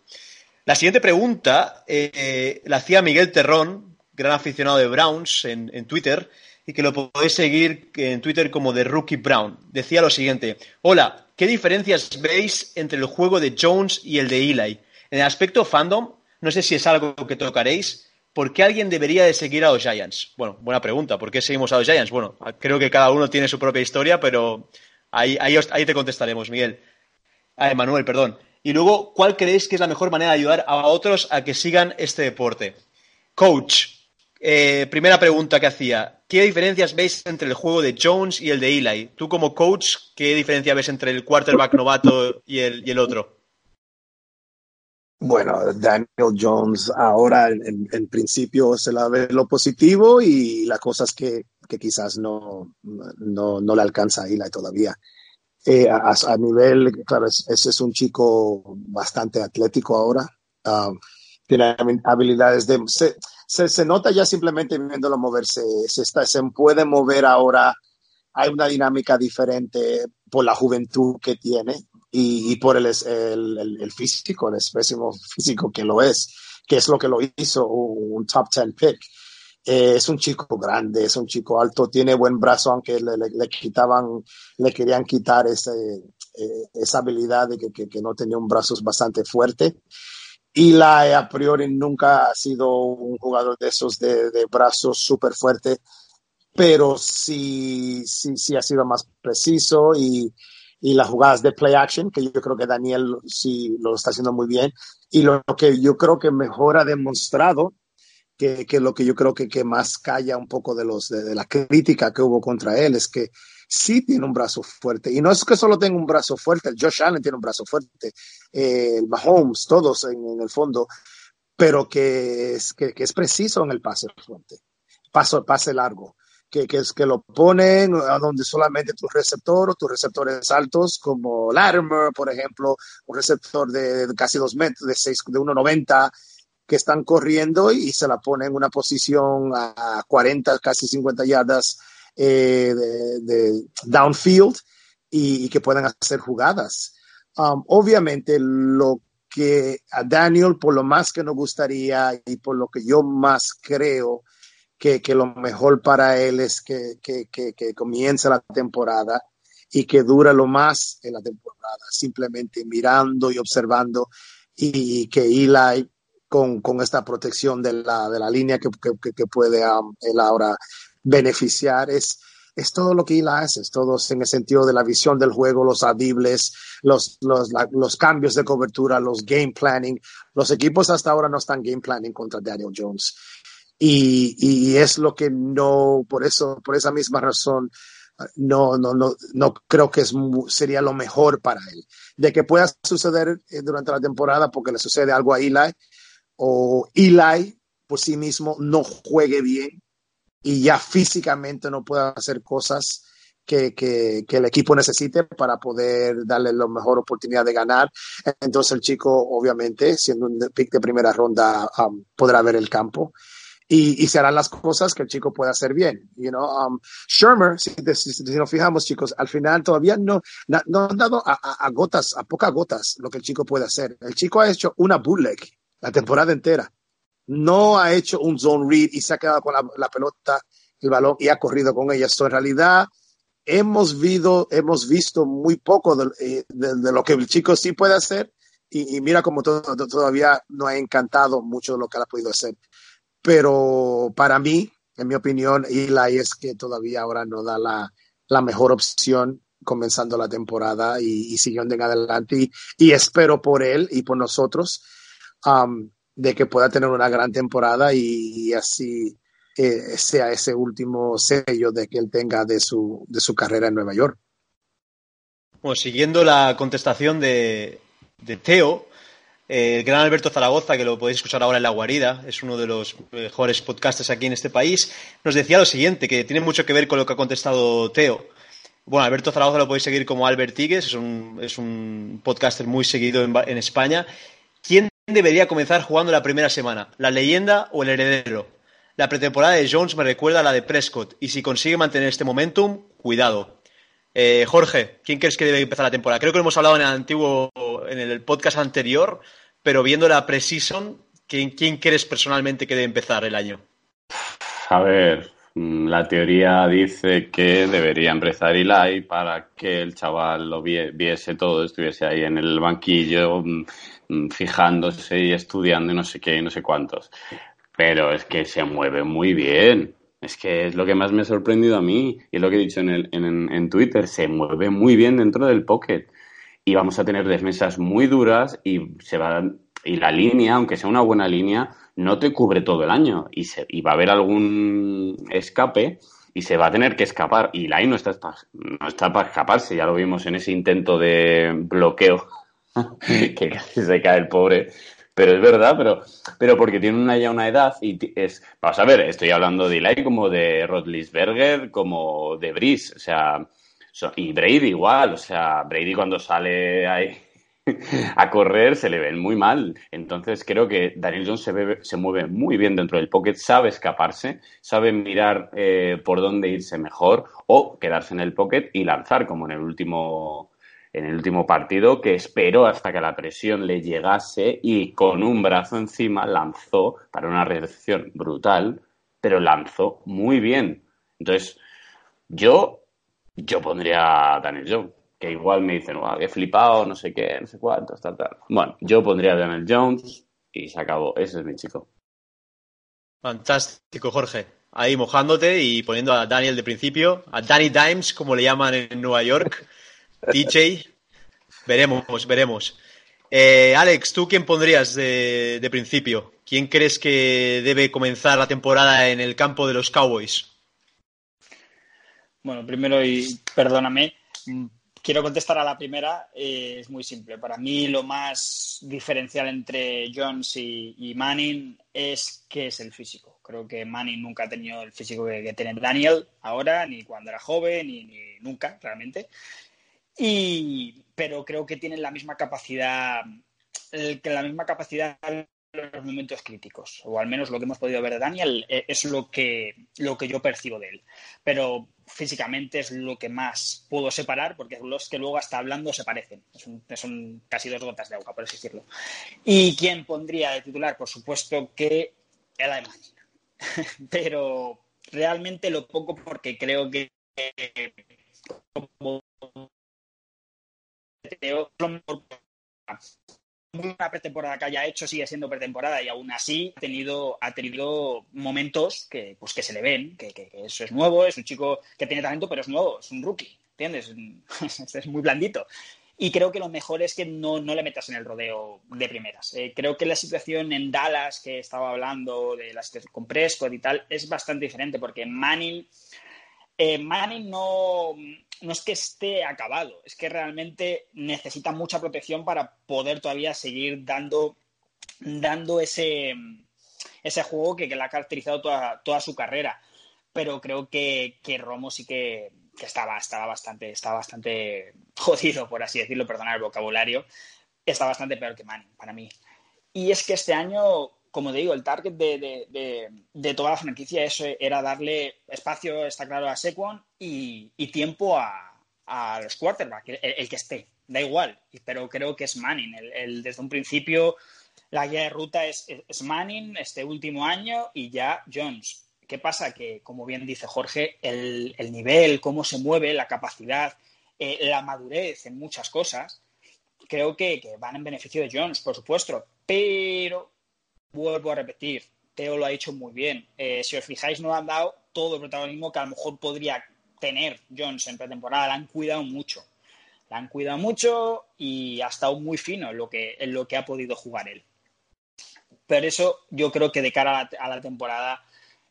La siguiente pregunta eh, la hacía Miguel Terrón, gran aficionado de Browns en, Twitter, y que lo podéis seguir en Twitter como de Rookie Brown. Decía lo siguiente: Hola, ¿qué diferencias veis entre el juego de Jones y el de Eli? En el aspecto fandom, no sé si es algo que tocaréis, ¿Por qué alguien debería de seguir a los Giants? Bueno, buena pregunta. ¿Por qué seguimos a los Giants? Bueno, creo que cada uno tiene su propia historia, pero ahí, ahí, te contestaremos, Miguel. Ah, Manuel, perdón. Y luego, ¿cuál creéis que es la mejor manera de ayudar a otros a que sigan este deporte? Coach, eh, primera pregunta que hacía. ¿qué diferencias veis entre el juego de Jones y el de Eli? Tú como coach, ¿qué diferencia ves entre el quarterback novato y el, y el otro? Bueno, Daniel Jones ahora en, principio se la ve lo positivo y las cosas que, que quizás no, no, no, le alcanza a Eli todavía. Eh, a, nivel, claro, ese es un chico bastante atlético ahora. Um, tiene habilidades de... Se, se, se, nota ya simplemente viéndolo moverse. Se, está, se puede mover ahora. Hay una dinámica diferente por la juventud que tiene y, y por el, el, el, físico, el espécimen físico que lo es, que es lo que lo hizo un top 10 pick. Eh, es un chico grande, es un chico alto, tiene buen brazo, aunque le, le, le quitaban, le querían quitar ese, eh, esa habilidad de que, que, que, no tenía un brazo bastante fuerte. Y la a priori nunca ha sido un jugador de esos de, de brazos súper fuerte, pero sí, sí, sí ha sido más preciso y, y las jugadas de play action, que yo creo que Daniel sí lo está haciendo muy bien. Y lo que yo creo que mejor ha demostrado que, que, lo que yo creo que, que más calla un poco de, los, de, de, la crítica que hubo contra él es que sí tiene un brazo fuerte. Y no es que solo tenga un brazo fuerte, el Josh Allen tiene un brazo fuerte, eh, el Mahomes, todos en, el fondo, pero que es, que es preciso en el pase fuerte, paso, pase largo. Que, que, es que lo ponen a donde solamente tu receptor o tus receptores altos, como Latimer, por ejemplo, un receptor de, de casi dos metros, de, de 1,90, que están corriendo y se la ponen en una posición a 40, casi 50 yardas eh, de, de, downfield y, y, que puedan hacer jugadas. Um, obviamente, lo que a Daniel, por lo más que nos gustaría y por lo que yo más creo que, que lo mejor para él es que, que, que comience la temporada y que dura lo más en la temporada, simplemente mirando y observando y que Eli con, con esta protección de la, de la línea que, que, puede um, él ahora beneficiar. Es, es todo lo que él hace, es todo en el sentido de la visión del juego, los audibles, los, los, los cambios de cobertura, los game planning. Los equipos hasta ahora no están game planning contra Daniel Jones. Y, es lo que no, por eso, por esa misma razón, no, no, no, no creo que es, sería lo mejor para él. De que pueda suceder eh, durante la temporada porque le sucede algo a Eli, o Eli por sí mismo no juegue bien y ya físicamente no pueda hacer cosas que, el equipo necesite para poder darle la mejor oportunidad de ganar. Entonces el chico, obviamente, siendo un pick de primera ronda, um, podrá ver el campo. Y, y, se harán las cosas que el chico pueda hacer bien. You know, um, Shermer, si, si, si, nos fijamos, chicos, al final todavía no, no, no han dado a, a, a, gotas, a pocas gotas, lo que el chico puede hacer. El chico ha hecho una bootleg la temporada entera. No ha hecho un zone read y se ha quedado con la, la pelota, el balón y ha corrido con ella. Esto en realidad hemos, visto, hemos visto muy poco de, eh, de, de, lo que el chico sí puede hacer y, y mira como todavía no ha encantado mucho lo que ha podido hacer. Pero para mí, en mi opinión, Eli es que todavía ahora no da la, la mejor opción comenzando la temporada y, siguiendo en adelante. Y, espero por él y por nosotros de que pueda tener una gran temporada y, y así eh, sea ese último sello de que él tenga de su, de su carrera en Nueva York. Bueno, siguiendo la contestación de, de Teo, eh, el gran Alberto Zaragoza, que lo podéis escuchar ahora en La Guarida, es uno de los mejores podcasters aquí en este país, nos decía lo siguiente, que tiene mucho que ver con lo que ha contestado Teo. Bueno, Alberto Zaragoza lo podéis seguir como Albert Tigues, es un, es un podcaster muy seguido en, en España. ¿Quién debería comenzar jugando la primera semana? ¿La leyenda o el heredero? La pretemporada de Jones me recuerda a la de Prescott y si consigue mantener este momentum, cuidado. Eh, Jorge, ¿quién crees que debe empezar la temporada? Creo que lo hemos hablado en el antiguo, en el podcast anterior, pero viendo la preseason, ¿quién, ¿quién crees personalmente que debe empezar el año? A ver, la teoría dice que debería empezar Eli para que el chaval lo viese todo, estuviese ahí en el banquillo fijándose y estudiando y no sé qué y no sé cuántos. Pero es que se mueve muy bien. Es que es lo que más me ha sorprendido a mí y es lo que he dicho en, el, en, Twitter. Se mueve muy bien dentro del pocket y vamos a tener defensas muy duras y se va y la línea, aunque sea una buena línea, no te cubre todo el año y, se, y va a haber algún escape y se va a tener que escapar. Y Lai no está, no está para escaparse, ya lo vimos en ese intento de bloqueo que casi se cae el pobre. Pero es verdad, pero, pero porque tiene una, ya una edad y es... Vamos a ver, estoy hablando de Eli como de Rotlisberger, como de Brice, o sea... y Brady igual, o sea, Brady cuando sale ahí a correr se le ven muy mal. Entonces creo que Daniel Jones se, se mueve muy bien dentro del pocket, sabe escaparse, sabe mirar eh, por dónde irse mejor o quedarse en el pocket y lanzar como en el último en el último partido, que esperó hasta que la presión le llegase y con un brazo encima lanzó para una recepción brutal, pero lanzó muy bien. Entonces, yo, yo pondría a Daniel Jones, que igual me dicen, wow, he flipado, no sé qué, no sé cuánto, tal, tal. Bueno, yo pondría a Daniel Jones y se acabó. Ese es mi chico. Fantástico, Jorge. Ahí mojándote y poniendo a Daniel de principio, a Danny Dimes, como le llaman en Nueva York. DJ, veremos, veremos. Eh, Alex, ¿tú quién pondrías de, principio? ¿Quién crees que debe comenzar la temporada en el campo de los Cowboys? Bueno, primero, y perdóname, quiero contestar a la primera. Eh, es muy simple. Para mí, lo más diferencial entre Jones y, y, Manning es que es el físico. Creo que Manning nunca ha tenido el físico que, que tiene Daniel ahora, ni cuando era joven, ni nunca, realmente. Y, pero creo que tienen la misma capacidad, la misma capacidad en los momentos críticos, o al menos lo que hemos podido ver de Daniel eh, es lo que, lo que yo percibo de él. Pero físicamente es lo que más puedo separar, porque los que luego hasta hablando se parecen. Son, casi dos gotas de agua, por así decirlo. ¿Y quién pondría de titular? Por supuesto que el Alemán. Pero realmente lo poco porque creo que como una pretemporada que haya hecho sigue siendo pretemporada y aún así ha tenido, ha tenido momentos que, pues, que se le ven, que, que, eso es nuevo, es un chico que tiene talento, pero es nuevo, es un rookie, ¿entiendes? es muy blandito. Y creo que lo mejor es que no, no le metas en el rodeo de primeras. Eh, creo que la situación en Dallas, que estaba hablando de la situación con Prescott y tal, es bastante diferente porque Manning, eh, Manning no, no es que esté acabado, es que realmente necesita mucha protección para poder todavía seguir dando, dando ese, ese juego que, que le ha caracterizado toda, toda su carrera. Pero creo que, que Romo sí que, que, estaba, estaba, bastante, estaba bastante jodido, por así decirlo, perdonar el vocabulario. Está bastante peor que Manning, para mí. Y es que este año, como digo, el target de, de, de, de toda la franquicia eso era darle espacio, está claro, a Sequon y, tiempo a, los quarterbacks, el, que esté, da igual, pero creo que es Manning. Desde un principio la guía de ruta es, Manning este último año y ya Jones. ¿Qué pasa? Que, como bien dice Jorge, el, el nivel, cómo se mueve, la capacidad, eh, la madurez en muchas cosas, creo que van en beneficio de Jones, por supuesto, pero vuelvo a repetir, Teo lo ha hecho muy bien. Eh, si os fijáis, no han dado todo el protagonismo que a lo mejor podría tener Jones en pretemporada. La han cuidado mucho. La han cuidado mucho y ha estado muy fino en lo que, en lo que ha podido jugar él. Pero eso yo creo que de cara a la, temporada,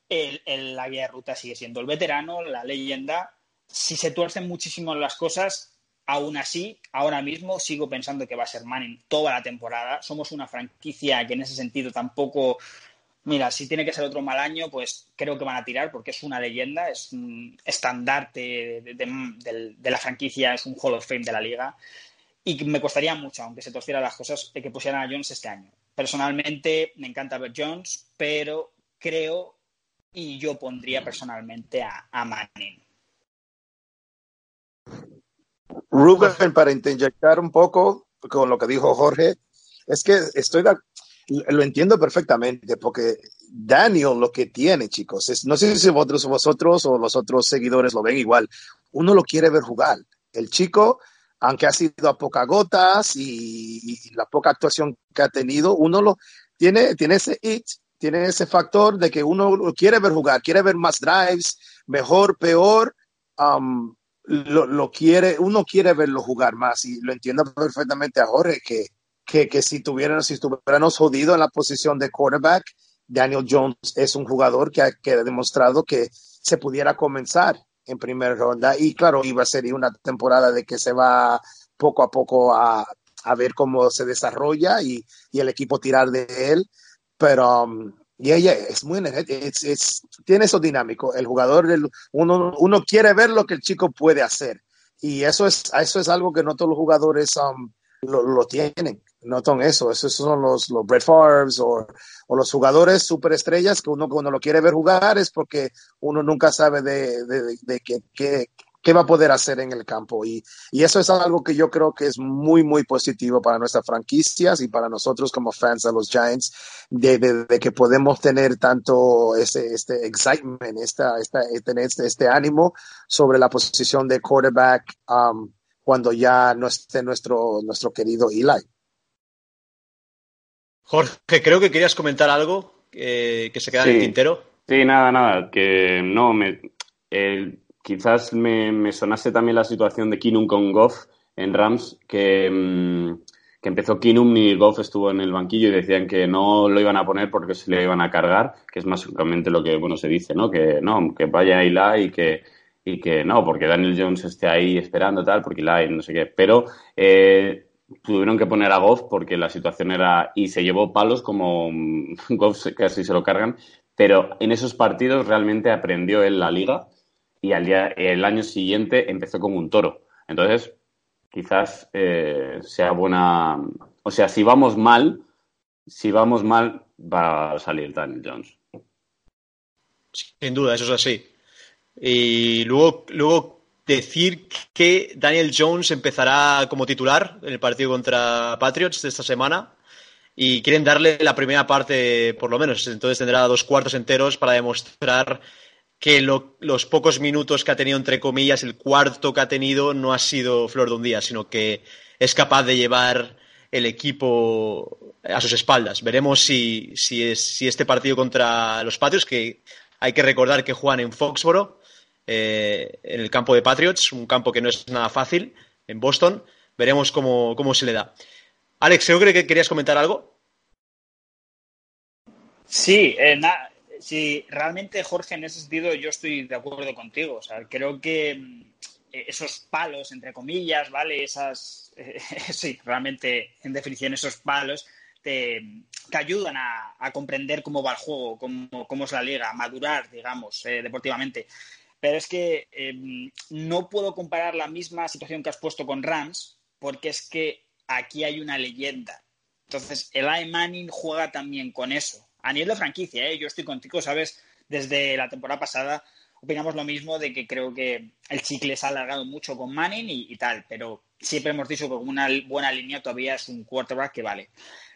el, la guía de ruta sigue siendo el veterano, la leyenda. Si se tuercen muchísimo las cosas, aún así, ahora mismo sigo pensando que va a ser Manning toda la temporada. Somos una franquicia que en ese sentido tampoco mira, si tiene que ser otro mal año, pues creo que van a tirar porque es una leyenda, es un estandarte de, la franquicia, es un Hall of Fame de la liga. Y me costaría mucho, aunque se torcieran las cosas, que pusieran a Jones este año. Personalmente me encanta ver Jones, pero creo y yo pondría personalmente a Manning. Rubén, para interjectar un poco con lo que dijo Jorge, es que estoy de, lo entiendo perfectamente, porque Daniel lo que tiene, chicos, es, no sé si vosotros, vosotros o los otros seguidores lo ven igual, uno lo quiere ver jugar. El chico, aunque ha sido a pocas gotas y, y, la poca actuación que ha tenido, uno lo tiene, tiene ese it, tiene ese factor de que uno lo quiere ver jugar, quiere ver más drives, mejor, peor, um, lo, lo quiere, uno quiere verlo jugar más y lo entiendo perfectamente a Jorge que que, que si, tuvieran, si estuviéramos jodidos en la posición de quarterback, Daniel Jones es un jugador que ha, que ha demostrado que se pudiera comenzar en primera ronda y claro, iba a ser una temporada de que se va poco a poco a, a ver cómo se desarrolla y, y, el equipo tirar de él, pero um, y ella es muy es, tiene eso dinámico. El jugador, el, uno, uno quiere ver lo que el chico puede hacer. Y eso es, eso es algo que no todos los jugadores um, lo, lo, tienen. Notan eso. Esos son los, los Brett o, o, los jugadores superestrellas que uno cuando lo quiere ver jugar es porque uno nunca sabe de, de, de, de que, que, qué va a poder hacer en el campo. Y, y, eso es algo que yo creo que es muy, muy positivo para nuestras franquicias y para nosotros como fans de los Giants, de, de, de que podemos tener tanto este, este excitement, esta, esta, este, este ánimo sobre la posición de quarterback um, cuando ya no esté nuestro, nuestro querido Eli. Jorge, creo que querías comentar algo eh, que se queda sí. en el tintero. Sí, nada, nada, que no, me, el, quizás me, sonase también la situación de Kinum con Goff en Rams, que, mmm, que empezó Kinum y Goff estuvo en el banquillo y decían que no lo iban a poner porque se le iban a cargar, que es básicamente lo que bueno se dice, ¿no? Que no, que vaya Eli y que y que no, porque Daniel Jones esté ahí esperando tal, porque Eli no sé qué, pero eh, tuvieron que poner a Goff porque la situación era y se llevó palos como Goff casi se lo cargan, pero en esos partidos realmente aprendió él la liga y al día, el año siguiente empezó como un toro. Entonces, quizás eh, sea buena. O sea, si vamos mal, si vamos mal, va a salir Daniel Jones. Sin duda, eso es así. Y luego, luego decir que Daniel Jones empezará como titular en el partido contra Patriots de esta semana y quieren darle la primera parte por lo menos. Entonces tendrá dos cuartos enteros para demostrar que lo, los pocos minutos que ha tenido, entre comillas, el cuarto que ha tenido no ha sido flor de un día, sino que es capaz de llevar el equipo a sus espaldas. Veremos si, si, es, si este partido contra los Patriots, que hay que recordar que juegan en Foxboro, eh, en el campo de Patriots, un campo que no es nada fácil, en Boston, veremos cómo, cómo se le da. Alex, creo que querías comentar algo. Sí, eh, Sí, realmente, Jorge, en ese sentido yo estoy de acuerdo contigo. O sea, creo que mm, esos palos, entre comillas, ¿vale? Esas, eh, sí, realmente, en definición, esos palos te, te ayudan a, comprender cómo va el juego, cómo, cómo, es la liga, a madurar, digamos, eh, deportivamente. Pero es que eh, no puedo comparar la misma situación que has puesto con Rams, porque es que aquí hay una leyenda. Entonces, Eli Manning juega también con eso a nivel de franquicia, ¿eh? yo estoy contigo, ¿sabes? Desde la temporada pasada opinamos lo mismo de que creo que el chicle se ha alargado mucho con Manning y, tal, pero siempre hemos dicho que con una buena línea todavía es un quarterback que vale.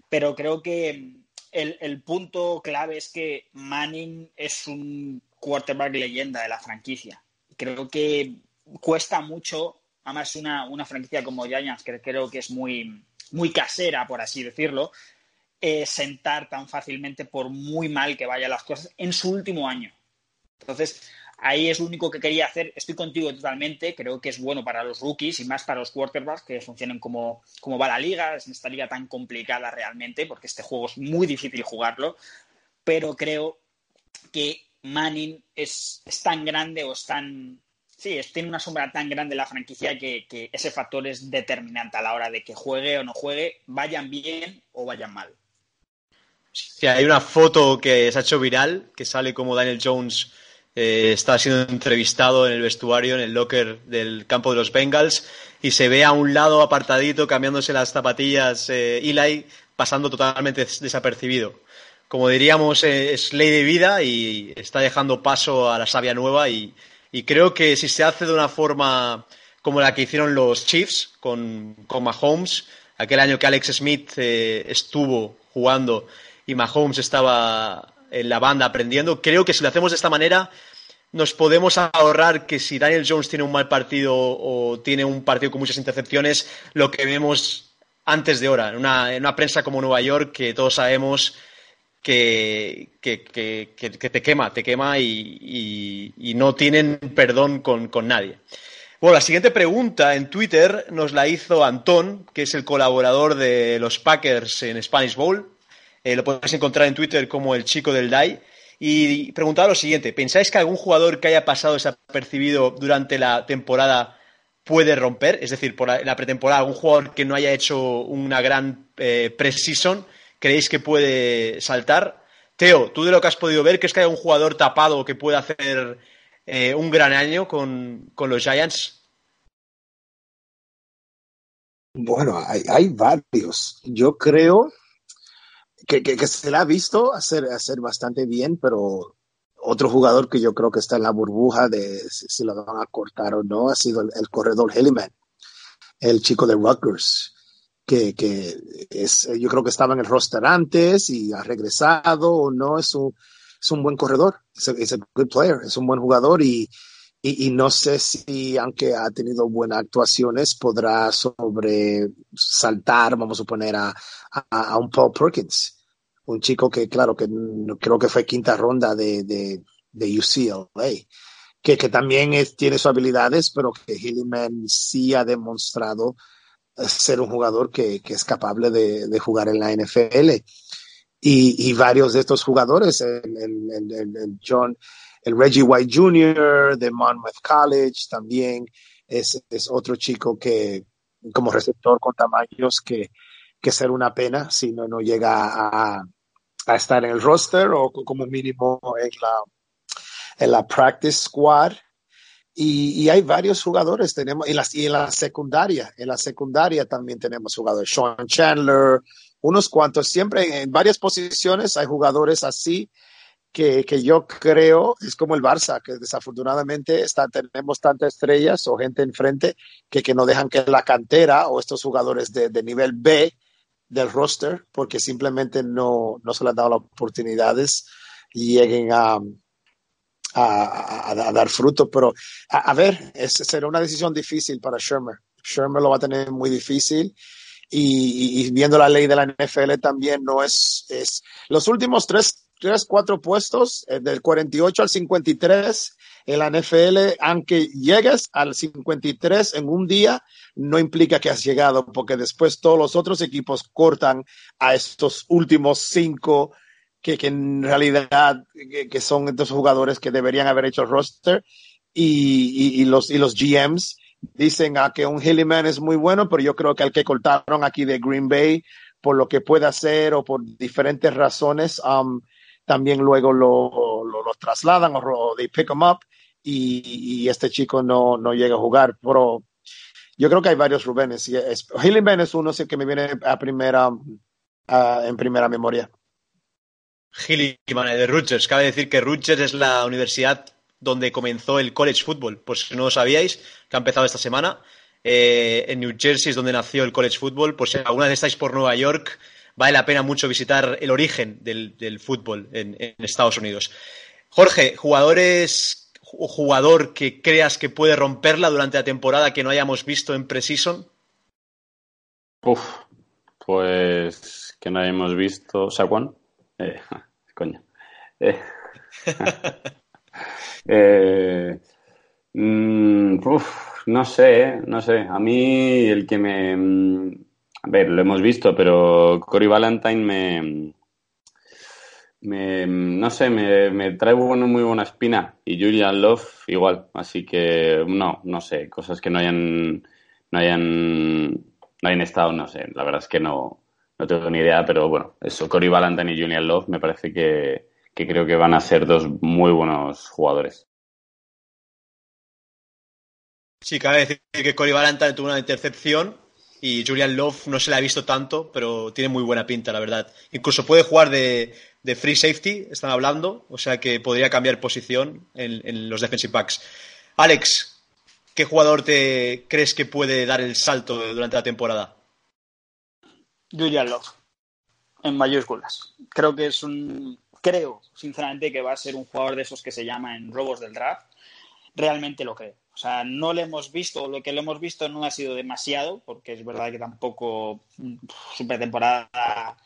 Pero creo que el, el, punto clave es que Manning es un quarterback leyenda de la franquicia. Creo que cuesta mucho, además una, una franquicia como Giants, que creo que es muy, muy casera, por así decirlo, eh, sentar tan fácilmente por muy mal que vayan las cosas en su último año. Entonces, ahí es lo único que quería hacer. Estoy contigo totalmente. Creo que es bueno para los rookies y más para los quarterbacks que funcionen como, como va la liga. Es esta liga tan complicada realmente, porque este juego es muy difícil jugarlo. Pero creo que Manning es, es tan grande o es tan. Sí, tiene una sombra tan grande la franquicia que, que ese factor es determinante a la hora de que juegue o no juegue, vayan bien o vayan mal. Sí, hay una foto que se ha hecho viral que sale como Daniel Jones eh, está siendo entrevistado en el vestuario, en el locker del campo de los Bengals, y se ve a un lado apartadito cambiándose las zapatillas eh, Eli, pasando totalmente desapercibido. Como diríamos, eh, es ley de vida y está dejando paso a la savia nueva y, y, creo que si se hace de una forma como la que hicieron los Chiefs con, con Mahomes, aquel año que Alex Smith eh, estuvo jugando y Mahomes estaba en la banda aprendiendo. Creo que si lo hacemos de esta manera, nos podemos ahorrar que si Daniel Jones tiene un mal partido o tiene un partido con muchas intercepciones, lo que vemos antes de hora, en una, en una prensa como Nueva York, que todos sabemos que, que, que, te quema, te quema y no tienen perdón con, con nadie. Bueno, la siguiente pregunta en Twitter nos la hizo Antón, que es el colaborador de los Packers en Spanish Bowl. Lo podéis encontrar en Twitter como el chico del DAI. Y preguntaba lo siguiente, ¿pensáis que algún jugador que haya pasado desapercibido durante la temporada puede romper? Es decir, por la pretemporada, algún jugador que no haya hecho una gran eh, pre-season, ¿creéis que puede saltar? Teo, tú de lo que has podido ver, ¿crees que hay un jugador tapado que pueda hacer eh, un gran año con, los Giants? Bueno, hay, varios. Yo creo que, se le ha visto hacer, hacer bastante bien, pero otro jugador que yo creo que está en la burbuja de si, lo van a cortar o no ha sido el, corredor Helliman, el chico de Rutgers que, que es, yo creo que estaba en el roster antes y ha regresado o no, es un, es un buen corredor, es un good player, es un buen jugador y, y, no sé si, aunque ha tenido buenas actuaciones, podrá sobresaltar, vamos a suponer, a, a, un Paul Perkins, un chico que, claro, que creo que fue quinta ronda de, de, de UCLA. Que, que también tiene sus habilidades, pero que Hilliman sí ha demostrado ser un jugador que, que es capaz de, de, jugar en la NFL. Y, y, varios de estos jugadores, el, el, el, John, el Reggie White Jr. de Monmouth College también es, otro chico que como receptor con tamaños que, que ser una pena si no, no llega a, a estar en el roster o como mínimo en la, en la practice squad. Y, hay varios jugadores, tenemos, y, las, y en la secundaria, en la secundaria también tenemos jugadores, Sean Chandler, unos cuantos, siempre en varias posiciones hay jugadores así que, que yo creo, es como el Barça, que desafortunadamente está, tenemos tantas estrellas o gente enfrente que, que no dejan que la cantera o estos jugadores de, de nivel B del roster, porque simplemente no, no se les han dado las oportunidades y lleguen a, a, a, dar fruto. Pero a, ver, es, será una decisión difícil para Shermer. Shermer lo va a tener muy difícil. Y, y, viendo la ley de la NFL también no es, es los últimos tres, tres cuatro puestos, eh, del 48 al 53 en la NFL, aunque llegues al 53 en un día, no implica que has llegado, porque después todos los otros equipos cortan a estos últimos cinco que, que en realidad que, son estos jugadores que deberían haber hecho roster. Y, y, los, y los GMs dicen a ah, que un Hilliman es muy bueno, pero yo creo que al que cortaron aquí de Green Bay por lo que puede hacer o por diferentes razones, um, también luego lo, lo, trasladan o, they pick him up y, este chico no, no llega a jugar. Pero yo creo que hay varios Rubenes. Hilliman es uno que me viene a primera, en primera memoria. De Rutgers. Cabe decir que Rutgers es la universidad donde comenzó el college football. Por si no lo sabíais, que ha empezado esta semana. Eh, en New Jersey es donde nació el college football. Por si alguna vez estáis por Nueva York, vale la pena mucho visitar el origen del, fútbol en, Estados Unidos. Jorge, jugadores o jugador que creas que puede romperla durante la temporada que no hayamos visto en Precision. Uf, pues que no hayamos visto. ¿Saquon? Eh, coño. Eh, eh, mm, no sé, no sé. A mí el que me... A ver, lo hemos visto, pero Cory Valentine me... me no sé, me, me trae muy buena espina. Y Julian Love igual. Así que no, no sé. Cosas que no hayan... No hayan, no hayan estado, no sé. La verdad es que no, no tengo ni idea, pero bueno, eso, Cory Valentine y Julian Love me parece que, creo que van a ser dos muy buenos jugadores. Sí, cabe decir que Cory Valentine tuvo una intercepción y Julian Love no se le ha visto tanto, pero tiene muy buena pinta, la verdad. Incluso puede jugar de, free safety, están hablando, o sea que podría cambiar posición en, en, los defensive backs. Alex, ¿qué jugador te crees que puede dar el salto durante la temporada? Julian Love, en mayúsculas. Creo que es un. Creo, sinceramente, que va a ser un jugador de esos que se llama en robos del draft. Realmente lo creo. O sea, no lo hemos visto, lo que lo hemos visto no ha sido demasiado, porque es verdad que tampoco su pretemporada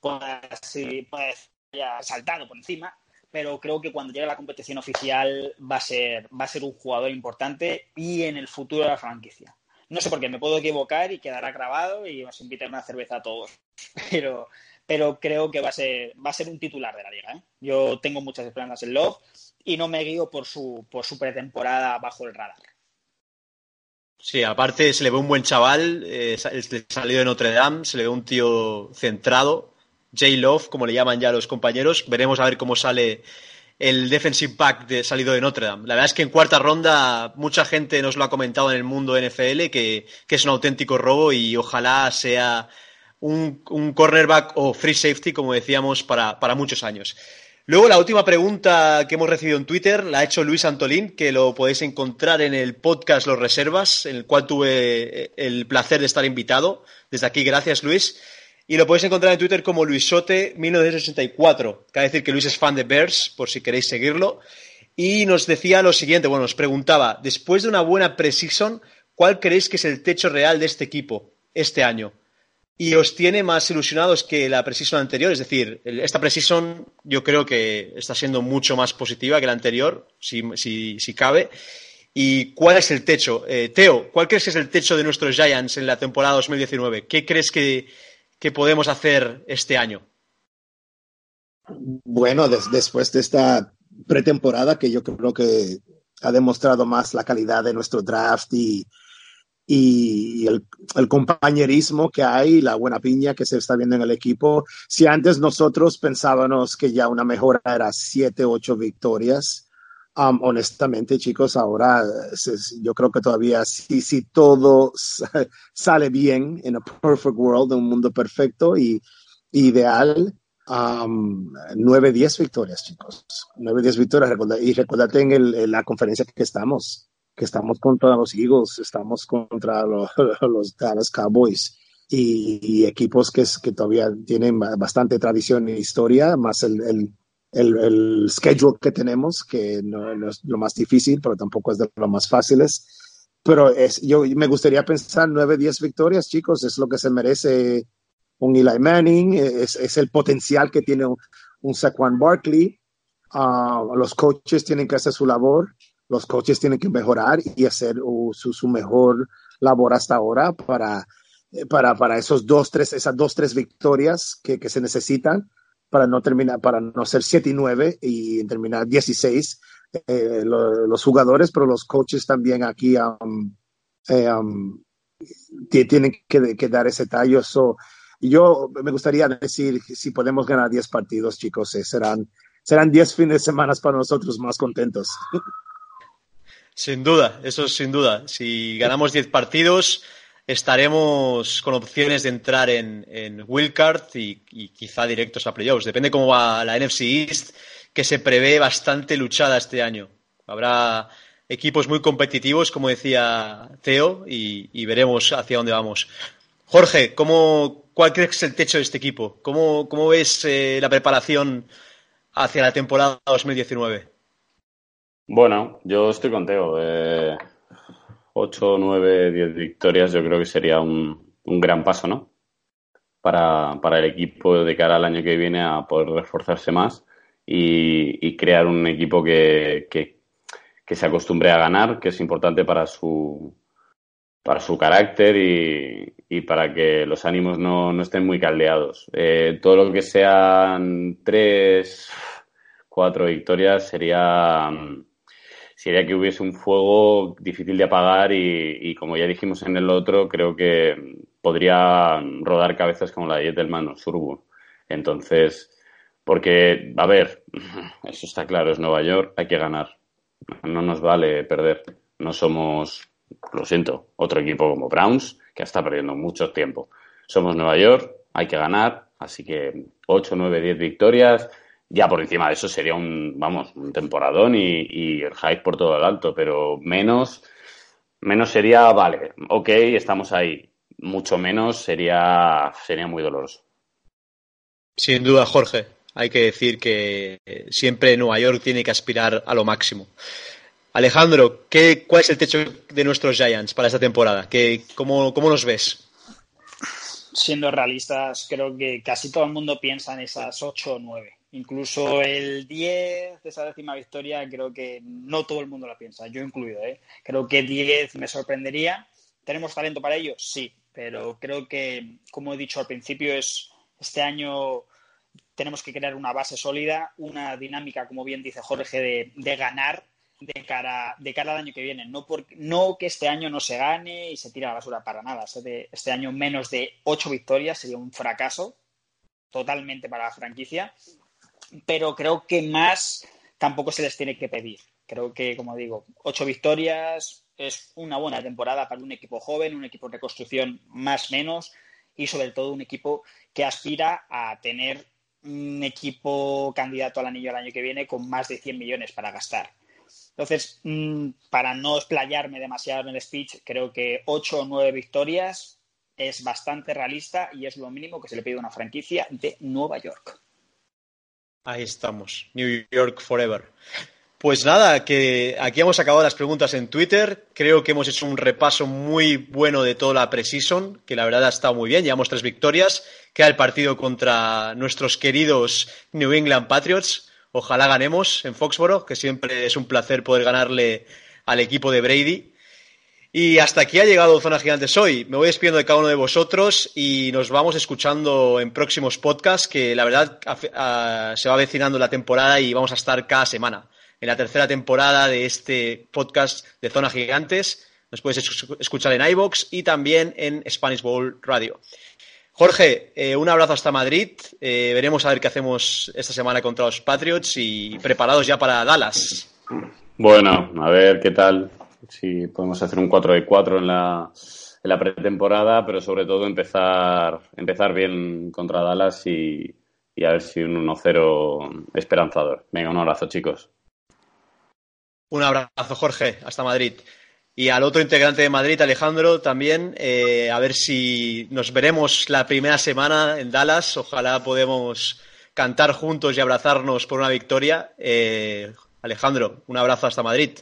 puede, puede haya saltado por encima, pero creo que cuando llegue la competición oficial va a ser, va a ser un jugador importante y en el futuro de la franquicia. No sé por qué, me puedo equivocar y quedará grabado y os invitaré a una cerveza a todos. Pero, pero creo que va a ser, va a ser un titular de la liga. ¿eh? Yo tengo muchas esperanzas en Love y no me guío por su, por su pretemporada bajo el radar. Sí, aparte se le ve un buen chaval, eh, salido de Notre Dame, se le ve un tío centrado, J-Love, como le llaman ya los compañeros. Veremos a ver cómo sale el defensive back de, salido de Notre Dame. La verdad es que en cuarta ronda mucha gente nos lo ha comentado en el mundo NFL que, que es un auténtico robo y ojalá sea un, cornerback o free safety, como decíamos, para, para muchos años. Luego, la última pregunta que hemos recibido en Twitter la ha hecho Luis Antolín, que lo podéis encontrar en el podcast Los Reservas, en el cual tuve el placer de estar invitado. Desde aquí, gracias, Luis. Y lo podéis encontrar en Twitter como Luisote1964. Cabe decir que Luis es fan de Bears, por si queréis seguirlo. Y nos decía lo siguiente, bueno, nos preguntaba, después de una buena preseason, ¿cuál creéis que es el techo real de este equipo este año? Y os tiene más ilusionados que la preseason anterior. Es decir, esta preseason yo creo que está siendo mucho más positiva que la anterior, si, si, cabe. ¿Y cuál es el techo? Eh, Teo, ¿cuál crees que es el techo de nuestros Giants en la temporada 2019? ¿Qué crees que, podemos hacer este año? Bueno, después de esta pretemporada que yo creo que ha demostrado más la calidad de nuestro draft y, y el, el, compañerismo que hay, la buena piña que se está viendo en el equipo. Si antes nosotros pensábamos que ya una mejora era siete, ocho victorias, um, honestamente, chicos, ahora yo creo que todavía si, si todo sale bien en a perfect world, en un mundo perfecto y ideal, um, 9, 10 victorias, chicos. 9, 10 victorias. y recordate en, el, en la conferencia que estamos que estamos contra los Eagles, estamos contra los, los Dallas Cowboys y, equipos que, que todavía tienen bastante tradición e historia, más el, el, el, schedule que tenemos, que no, es lo más difícil, pero tampoco es de lo más fáciles. Pero es, yo me gustaría pensar 9, 10 victorias, chicos, es lo que se merece un Eli Manning, es, es el potencial que tiene un, un Saquon Barkley. Uh, los coaches tienen que hacer su labor los coaches tienen que mejorar y hacer su, mejor labor hasta ahora para, eh, para, para esos dos, tres, esas dos, tres victorias que, se necesitan para no terminar, para no ser 7 y 9 y terminar 16 eh, los jugadores, pero los coaches también aquí um, eh, um, tienen que, dar ese tallo. yo me gustaría decir si podemos ganar 10 partidos, chicos, serán, serán 10 fines de semana para nosotros más contentos. Sin duda, eso es sin duda. Si ganamos 10 partidos, estaremos con opciones de entrar en, en Wildcard y, y, quizá directos a playoffs. Depende cómo va la NFC East, que se prevé bastante luchada este año. Habrá equipos muy competitivos, como decía Teo, y, veremos hacia dónde vamos. Jorge, ¿cómo, ¿cuál crees es el techo de este equipo? ¿Cómo, cómo ves eh, la preparación hacia la temporada 2019? Bueno, yo estoy contigo. Eh, 8, 9, 10 victorias yo creo que sería un, un gran paso, ¿no? Para, para, el equipo de cara al año que viene a poder reforzarse más y, y crear un equipo que, que, se acostumbre a ganar, que es importante para su, para su carácter y, y para que los ánimos no, no estén muy caldeados. Eh, todo lo que sean tres, cuatro victorias sería sería que hubiese un fuego difícil de apagar y, como ya dijimos en el otro, creo que podría rodar cabezas como la de Yetelman o Surbu. Entonces, porque, a ver, eso está claro, es Nueva York, hay que ganar. No nos vale perder. No somos, lo siento, otro equipo como Browns, que está perdiendo mucho tiempo. Somos Nueva York, hay que ganar, así que 8, 9, 10 victorias ya por encima de eso sería un, vamos, un temporadón y, el hype por todo el alto, pero menos, menos sería, vale, ok, estamos ahí. Mucho menos sería, sería muy doloroso. Sin duda, Jorge. Hay que decir que siempre Nueva York tiene que aspirar a lo máximo. Alejandro, ¿qué, ¿cuál es el techo de nuestros Giants para esta temporada? ¿Qué, cómo, ¿Cómo nos ves? Siendo realistas, creo que casi todo el mundo piensa en esas 8 o 9 Incluso el 10 de esa décima victoria creo que no todo el mundo la piensa, yo incluido. ¿eh? Creo que 10 me sorprendería. ¿Tenemos talento para ello? Sí, pero creo que, como he dicho al principio, es, Este año tenemos que crear una base sólida, una dinámica, como bien dice Jorge, de, ganar de cara, de cara al año que viene. No, no que este año no se gane y se tire a la basura para nada. Este año menos de ocho victorias sería un fracaso totalmente para la franquicia, pero creo que más tampoco se les tiene que pedir. Creo que, como digo, ocho victorias es una buena temporada para un equipo joven, un equipo de reconstrucción más menos y sobre todo un equipo que aspira a tener un equipo candidato al anillo el año que viene con más de 100 millones para gastar. Entonces, mm, para no explayarme demasiado en el speech, creo que ocho o nueve victorias es bastante realista y es lo mínimo que se le pide a una franquicia de Nueva York. Ahí estamos, New York Forever. Pues nada, que aquí hemos acabado las preguntas en Twitter. Creo que hemos hecho un repaso muy bueno de toda la preseason, que la verdad ha estado muy bien. Llevamos tres victorias. Queda el partido contra nuestros queridos New England Patriots. Ojalá ganemos en Foxboro, que siempre es un placer poder ganarle al equipo de Brady. Y hasta aquí ha llegado Zona Gigantes hoy. Me voy despidiendo de cada uno de vosotros y nos vamos escuchando en próximos podcasts que la verdad se va avecinando la temporada y vamos a estar cada semana. En la tercera temporada de este podcast de Zona Gigantes nos puedes escuchar en iBox y también en Spanish Bowl Radio. Jorge, eh, un abrazo hasta Madrid. Eh, veremos a ver qué hacemos esta semana contra los Patriots y preparados ya para Dallas. Bueno, a ver qué tal si podemos hacer un 4 de 4 en la, en la pretemporada, pero sobre todo empezar, empezar bien contra Dallas y, a ver si un 1-0 esperanzador. Venga, un abrazo, chicos. Un abrazo, Jorge. Hasta Madrid. Y al otro integrante de Madrid, Alejandro, también, eh, a ver si nos veremos la primera semana en Dallas. Ojalá podemos cantar juntos y abrazarnos por una victoria. Eh, Alejandro, un abrazo hasta Madrid.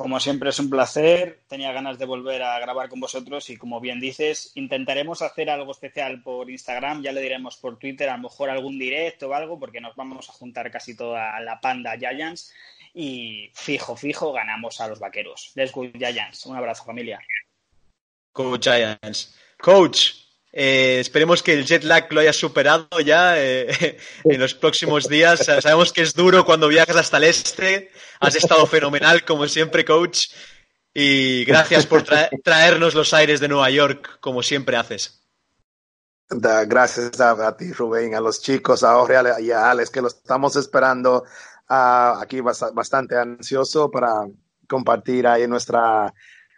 Como siempre es un placer, tenía ganas de volver a grabar con vosotros y como bien dices, intentaremos hacer algo especial por Instagram, ya le diremos por Twitter, a lo mejor algún directo o algo, porque nos vamos a juntar casi toda la panda Giants y fijo, fijo, ganamos a los vaqueros. Let's go Giants. Un abrazo familia. Coach Giants. Coach, eh, esperemos que el jet lag lo haya superado ya eh, en los próximos días. Sabemos que es duro cuando viajas hasta el este. Has estado fenomenal, como siempre, coach. Y gracias por traernos los aires de Nueva York, como siempre haces. gracias a, ti, Rubén, a los chicos, a Jorge y a Alex, que lo estamos esperando uh, aquí bastante ansioso para compartir ahí nuestra,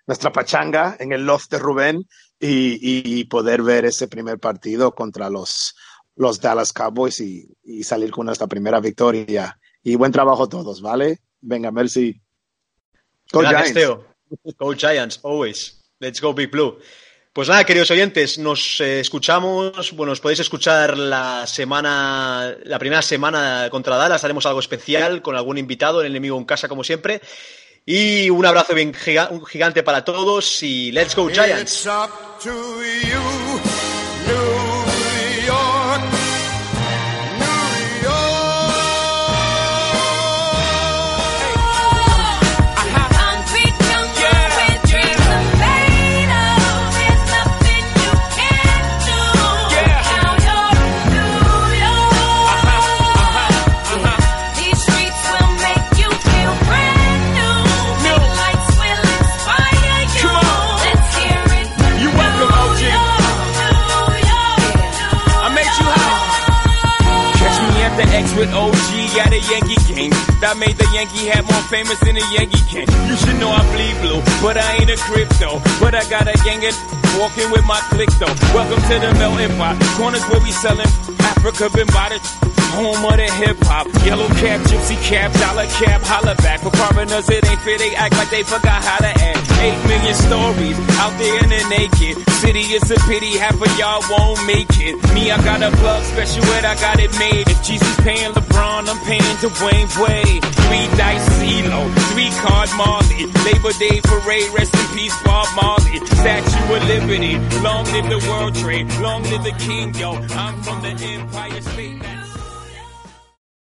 nuestra pachanga en el loft de Rubén y, poder ver ese primer partido contra los, los Dallas Cowboys y, salir con nuestra primera victoria. Y buen trabajo todos, ¿vale? Venga, merci. Go Gracias, Giants. Go Giants, always. Let's go Big Blue. Pues nada, queridos oyentes, nos eh, escuchamos, bueno, os podéis escuchar la semana, la primera semana contra Dallas, haremos algo especial con algún invitado, el enemigo en casa como siempre. Y un abrazo bien gigante para todos y let's go Giants. Yankee game. That made the Yankee hat more famous than the Yankee can. You should know I bleed blue, but I ain't a crypto. But I got a gang of walking with my click though. Welcome to the melting pot. Corners where we selling Africa been by the home of the hip hop. Yellow cap, gypsy cap, dollar cap, holla back. For foreigners, it ain't fair. They act like they forgot how to act. Eight million stories out there in the naked city. It's a pity half of y'all won't make it. Me, I got a plug special ed, I got it made. If Jesus paying LeBron, I'm paying Dwayne Wade. Three dice CeeLo, three card Marley. Labor Day parade, rest in peace, Bob Marley. Statue of Long live the World Trade, long live the King, yo. I'm from the Empire State.